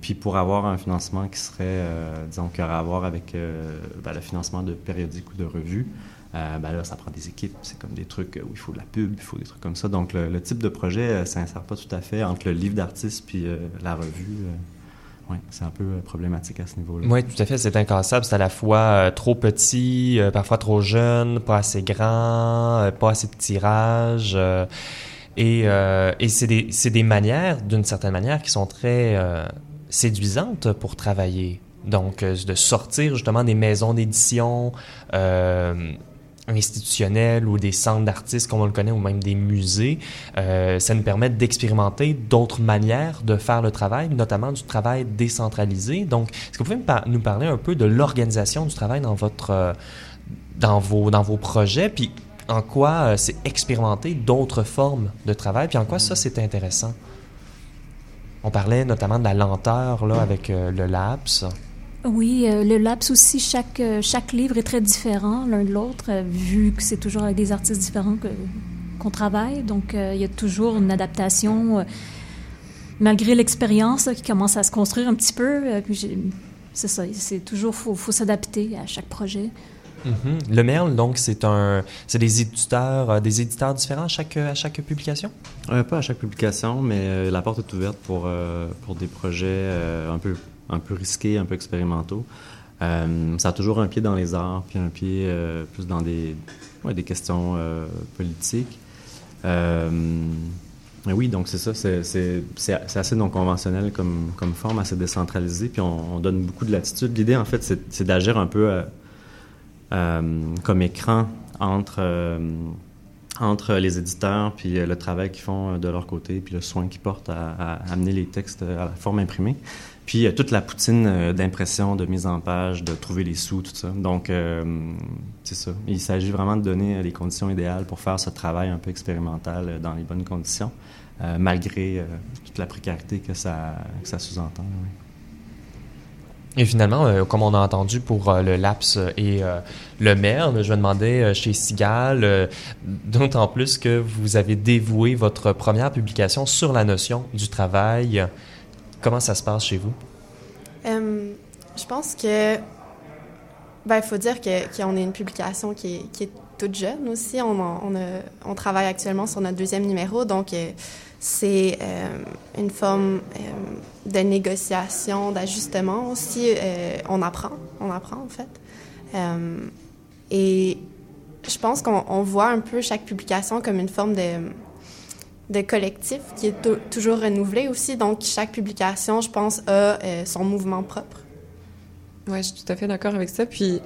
Puis pour avoir un financement qui serait, disons, qui aurait à voir avec ben, le financement de périodiques ou de revues, euh, ben là, ça prend des équipes. C'est comme des trucs où il faut de la pub, il faut des trucs comme ça. Donc, le, type de projet euh, s'insère pas tout à fait entre le livre d'artiste puis euh, la revue. Euh, ouais, c'est un peu euh, problématique à ce niveau-là. Oui, tout à fait, c'est incassable. C'est à la fois trop petit, parfois trop jeune, pas assez grand, pas assez de tirage. et et c'est des, des manières, d'une certaine manière, qui sont très séduisantes pour travailler. Donc, de sortir justement des maisons d'édition institutionnelles ou des centres d'artistes comme on le connaît, ou même des musées, euh, ça nous permet d'expérimenter d'autres manières de faire le travail, notamment du travail décentralisé. Donc, est-ce que vous pouvez nous parler un peu de l'organisation du travail dans votre euh, dans vos dans vos projets, puis en quoi euh, c'est expérimenter d'autres formes de travail, puis en quoi ça c'est intéressant? On parlait notamment de la lenteur là avec le laps. Oui, euh, le laps aussi, chaque, euh, chaque livre est très différent l'un de l'autre, euh, vu que c'est toujours avec des artistes différents que- qu'on travaille. Donc, euh, il y a toujours une adaptation, euh, malgré l'expérience là, qui commence à se construire un petit peu. euh, puis j'ai- c'est ça. C'est toujours faut, faut s'adapter à chaque projet. Mm-hmm. Le Merle, donc, c'est un, c'est des éditeurs, euh, des éditeurs différents à chaque, à chaque publication? Euh, pas à chaque publication, mais euh, la porte est ouverte pour, pour des projets un, peu, un peu risqués, un peu expérimentaux. ça a toujours un pied dans les arts, puis un pied plus dans des, des questions politiques. Mais oui, donc c'est ça, c'est assez non conventionnel comme, forme, assez décentralisé, puis on, on donne beaucoup de latitude. L'idée, en fait, c'est d'agir un peu euh, comme écran entre, euh, entre les éditeurs, puis euh, le travail qu'ils font de leur côté, puis le soin qu'ils portent à, amener les textes à la forme imprimée. Puis toute la poutine d'impression, de mise en page, de trouver les sous, tout ça. Donc, c'est ça. Il s'agit vraiment de donner les conditions idéales pour faire ce travail un peu expérimental dans les bonnes conditions, malgré toute la précarité que ça, que ça sous-entend. Et finalement, euh, comme on a entendu pour euh, le LAPS et euh, le MERN, je me demandais chez Sigal, d'autant plus que vous avez dévoué votre première publication sur la notion du travail. Comment ça se passe chez vous? je pense que, ben, il faut dire qu'on est une publication qui est, toute jeune aussi. On, on, travaille actuellement sur notre deuxième numéro, donc c'est euh, une forme euh, de négociation, d'ajustement aussi. Euh, on apprend, on apprend en fait. et je pense qu'on voit un peu chaque publication comme une forme de, de collectif qui est toujours renouvelé aussi. Donc, chaque publication, je pense, a son mouvement propre. Oui, je suis tout à fait d'accord avec ça. Puis,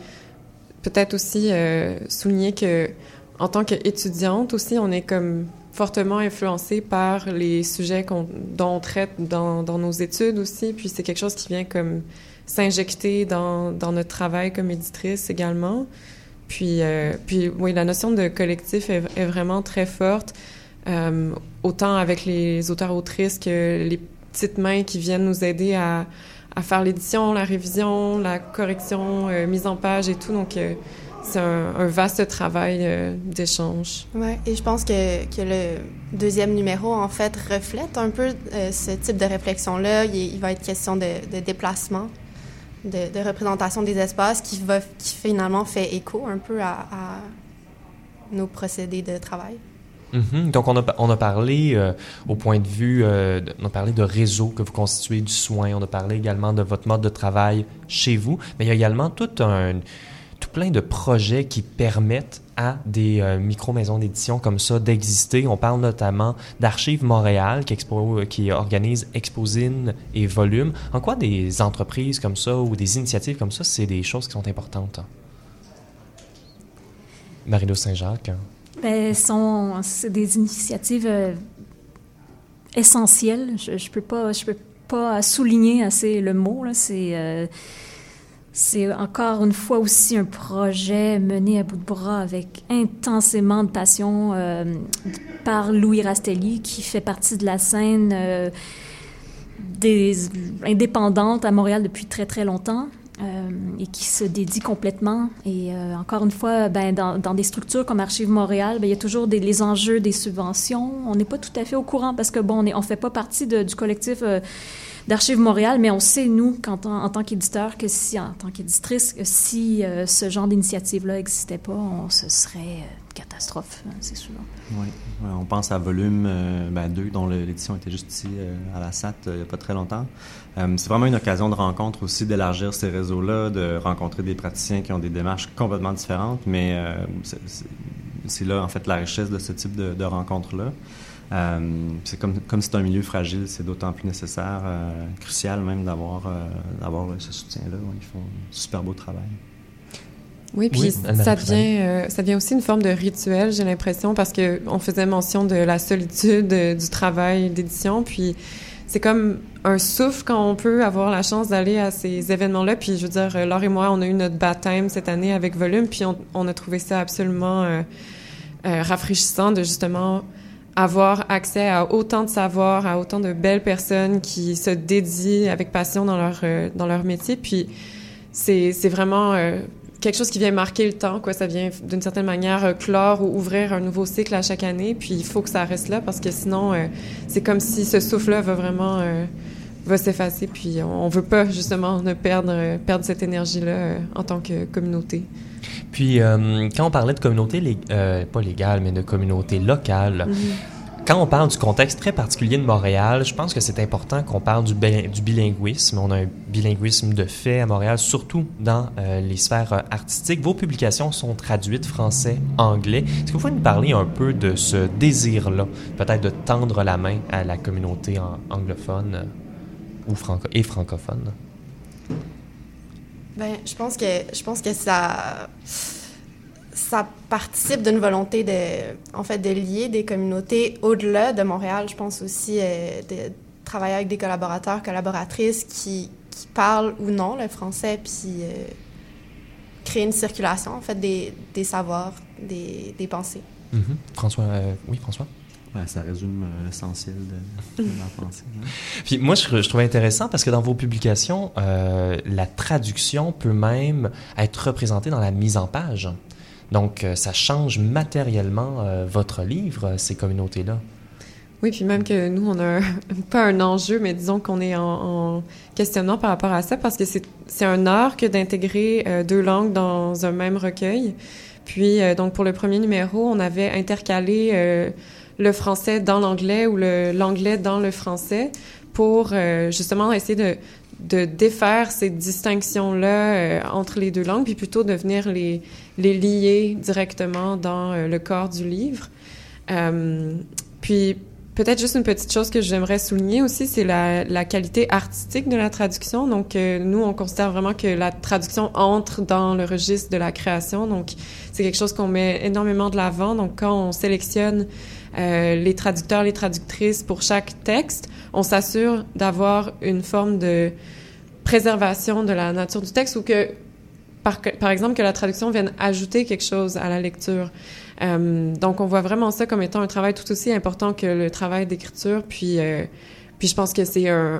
peut-être aussi souligner que, en tant qu'étudiante aussi, on est comme fortement influencé par les sujets dont on traite dans, nos études aussi. Puis c'est quelque chose qui vient comme s'injecter dans, notre travail comme éditrice également. Puis, euh, puis oui, la notion de collectif est vraiment très forte, euh, autant avec les auteurs-autrices que les petites mains qui viennent nous aider à, faire l'édition, la révision, la correction, euh, mise en page et tout. Donc, c'est un, vaste travail euh, d'échange. Oui, et je pense que, que, le deuxième numéro, en fait, reflète un peu euh, ce type de réflexion-là. Il, va être question de, déplacement, de, représentation des espaces qui finalement fait écho un peu à, nos procédés de travail. Mm-hmm. Donc, on a, on a parlé euh, au point de vue, on a parlé de réseau que vous constituez du soin, on a parlé également de votre mode de travail chez vous, mais il y a également tout un, tout plein de projets qui permettent à des euh, micro-maisons d'édition comme ça d'exister. On parle notamment d'Archives Montréal qui, organise Exposine et Volume. En quoi des entreprises comme ça ou des initiatives comme ça, c'est des choses qui sont importantes? Marie-Lou Saint-Jacques. Ben, c'est des initiatives euh, essentielles. Je ne peux, pas, je peux pas souligner assez le mot. C'est... Euh, c'est encore une fois aussi un projet mené à bout de bras avec intensément de passion euh, par Louis Rastelli, qui fait partie de la scène euh, des indépendantes à Montréal depuis très très longtemps. Euh, et qui se dédie complètement. Et encore une fois, ben, dans, dans, des structures comme Archives Montréal, ben, il y a toujours les enjeux des subventions. On n'est pas tout à fait au courant parce que, bon, on ne on fait pas partie du collectif d'Archives Montréal, mais on sait, nous, en tant qu'éditeur, que si, en tant qu'éditrice, que si euh, ce genre d'initiative-là n'existait pas, on, ce serait euh, catastrophe, hein, c'est sûr. Oui. on pense à Volume 2, euh, ben, dont l'édition était juste ici à la SAT il n'y a pas très longtemps. C'est vraiment une occasion de rencontre aussi, d'élargir ces réseaux-là, de rencontrer des praticiens qui ont des démarches complètement différentes, mais c'est là, en fait, la richesse de ce type de, de rencontres-là. Euh, c'est comme, comme c'est un milieu fragile, c'est d'autant plus nécessaire, euh, crucial même d'avoir euh, d'avoir ce soutien-là. Ils font un super beau travail. Oui, puis ça devient ça devient aussi une forme de rituel, j'ai l'impression, parce que on faisait mention de la solitude du travail d'édition, puis c'est comme un souffle quand on peut avoir la chance d'aller à ces événements-là. Puis je veux dire, Laure et moi, on a eu notre baptême cette année avec Volume, puis on, a trouvé ça absolument rafraîchissant de justement avoir accès à autant de savoir, à autant de belles personnes qui se dédient avec passion dans leur euh, dans leur métier. Puis c'est vraiment euh, quelque chose qui vient marquer le temps, quoi. Ça vient d'une certaine manière euh, clore ou ouvrir un nouveau cycle à chaque année. Puis il faut que ça reste là parce que sinon c'est comme si ce souffle-là va vraiment va s'effacer. Puis on, ne veut pas justement ne perdre, perdre cette énergie-là en tant que communauté. Puis quand on parlait de communauté, pas légale, mais de communauté locale, mm-hmm quand on parle du contexte très particulier de Montréal, je pense que c'est important qu'on parle du, bilinguisme. On a un bilinguisme de fait à Montréal, surtout dans euh, les sphères euh, artistiques. Vos publications sont traduites français-anglais. Est-ce que vous pouvez nous parler un peu de ce désir-là, peut-être de tendre la main à la communauté anglophone euh, ou et francophone? Ben, je pense que je pense que ça ça participe d'une volonté de, en fait, de lier des communautés au-delà de Montréal. Je pense aussi euh, de travailler avec des collaborateurs, collaboratrices qui, qui, parlent ou non le français, puis euh, créer une circulation, en fait, des, des savoirs, des, des pensées. Mm-hmm. François, euh, oui, François? ça résume l'essentiel de, de la pensée. Hein. Puis moi, je, je, trouvais intéressant parce que dans vos publications, la traduction peut même être représentée dans la mise en page. Donc, euh, ça change matériellement euh, votre livre, euh, ces communautés-là. Oui, puis même que nous, on a pas un enjeu, mais disons qu'on est en, questionnement par rapport à ça, parce que c'est un art que d'intégrer deux langues dans un même recueil. Puis, donc, pour le premier numéro, on avait intercalé le français dans l'anglais ou l'anglais dans le français pour justement essayer de, de défaire ces distinctions-là euh, entre les deux langues, puis plutôt de venir les, les lier directement dans euh, le corps du livre. Euh, puis peut-être juste une petite chose que j'aimerais souligner aussi, c'est la, la, qualité artistique de la traduction. Donc nous, on considère vraiment que la traduction entre dans le registre de la création. Donc c'est quelque chose qu'on met énormément de l'avant. Donc quand on sélectionne les traducteurs, les traductrices pour chaque texte, on s'assure d'avoir une forme de préservation de la nature du texte ou que, par, exemple, que la traduction vienne ajouter quelque chose à la lecture. Euh, donc, on voit vraiment ça comme étant un travail tout aussi important que le travail d'écriture. Puis, euh, puis je pense que c'est un,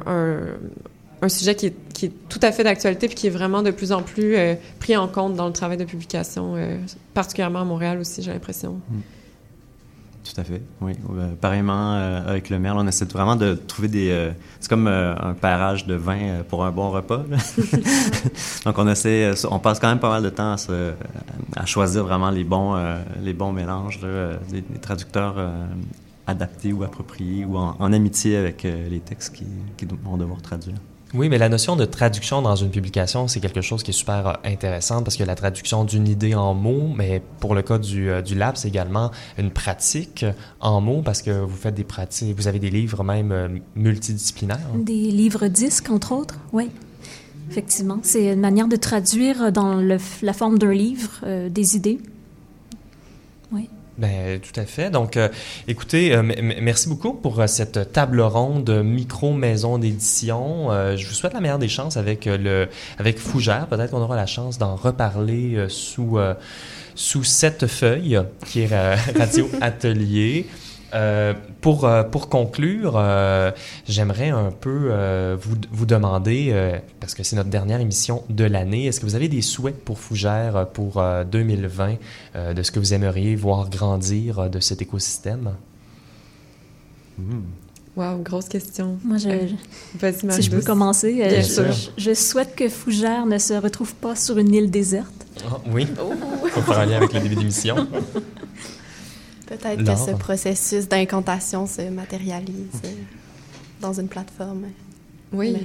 sujet qui est, tout à fait d'actualité puis qui est vraiment de plus en plus euh, pris en compte dans le travail de publication, particulièrement à Montréal aussi, j'ai l'impression. Mm. Tout à fait, oui. Euh, pareillement, euh, avec le merle, on essaie vraiment de trouver des... Euh, c'est comme un parage de vin pour un bon repas. Donc, on essaie... On passe quand même pas mal de temps à, choisir vraiment les bons, les bons mélanges, des, traducteurs adaptés ou appropriés ou en, amitié avec les textes qui, qui vont devoir traduire. Oui, mais la notion de traduction dans une publication, c'est quelque chose qui est super euh, intéressant parce que la traduction d'une idée en mots, mais pour le cas du, euh, du lab, c'est également une pratique en mots parce que vous faites des pratiques, vous avez des livres même euh, multidisciplinaires. Des livres disques, entre autres, oui. Effectivement, c'est une manière de traduire dans la forme d'un livre des idées. Oui. Ben, tout à fait. Donc, euh, écoutez, euh, merci beaucoup pour euh, cette table ronde micro maison d'édition. je vous souhaite la meilleure des chances avec le avec Fougère. Peut-être qu'on aura la chance d'en reparler sous sous cette feuille qui est Radio Atelier. Euh, pour, euh, pour conclure, euh, j'aimerais un peu vous, vous demander, parce que c'est notre dernière émission de l'année, est-ce que vous avez des souhaits pour Fougère pour 2020, de ce que vous aimeriez voir grandir de cet écosystème? Hmm. Wow, grosse question. Moi, je, si je peux commencer, je, je, souhaite que Fougère ne se retrouve pas sur une île déserte. Ah, oui, oh. on faire un lien avec le début d'émission. Peut-être que ce processus d'incantation se matérialise dans une plateforme. Oui.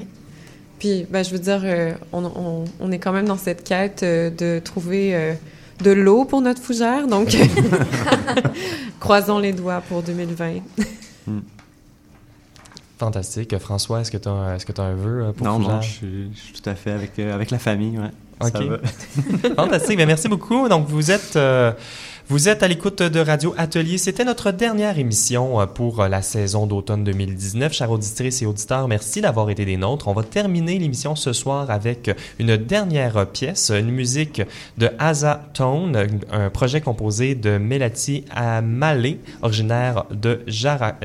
Puis, ben, je veux dire, euh, on, on, est quand même dans cette quête euh, de trouver euh, de l'eau pour notre fougère. Donc, croisons les doigts pour 2020. Hmm. Fantastique. François, est-ce que tu as, est as, un vœu pour non, Fougère? Non, je suis, je suis, tout à fait avec, avec la famille. Ouais. OK. Fantastique. Ben, merci beaucoup. Donc, vous êtes... Vous êtes à l'écoute de Radio Atelier. C'était notre dernière émission euh, pour euh, la saison d'automne 2019. Chers auditrices et auditeurs, merci d'avoir été des nôtres. On va terminer l'émission ce soir avec une dernière pièce, une musique de Asa Tone, un projet composé de Melati Amalé, originaire de Jara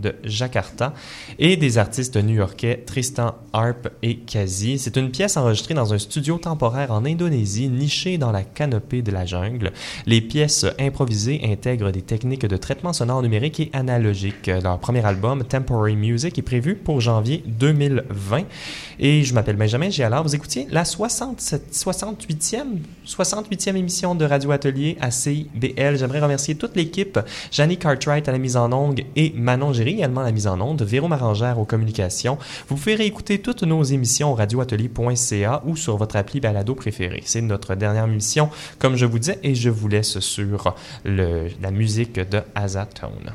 de Jakarta et des artistes new-yorkais Tristan Harp et Kazi. C'est une pièce enregistrée dans un studio temporaire en Indonésie, niché dans la canopée de la jungle. Les pièces improvisées intègrent des techniques de traitement sonore numérique et analogique. Leur premier album, Temporary Music, est prévu pour janvier 2020. Et je m'appelle Benjamin Gialard. Vous écoutiez la 67, 68e, 68e émission de Radio Atelier à CIBL. J'aimerais remercier toute l'équipe, Janny Cartwright à la mise en onde et Manon Géry également la mise en onde, Véro Marangère aux communications. Vous pouvez réécouter toutes nos émissions au radioatelier.ca ou sur votre appli balado préférée. C'est notre dernière émission, comme je vous disais, et je vous laisse sur la musique de Azatone.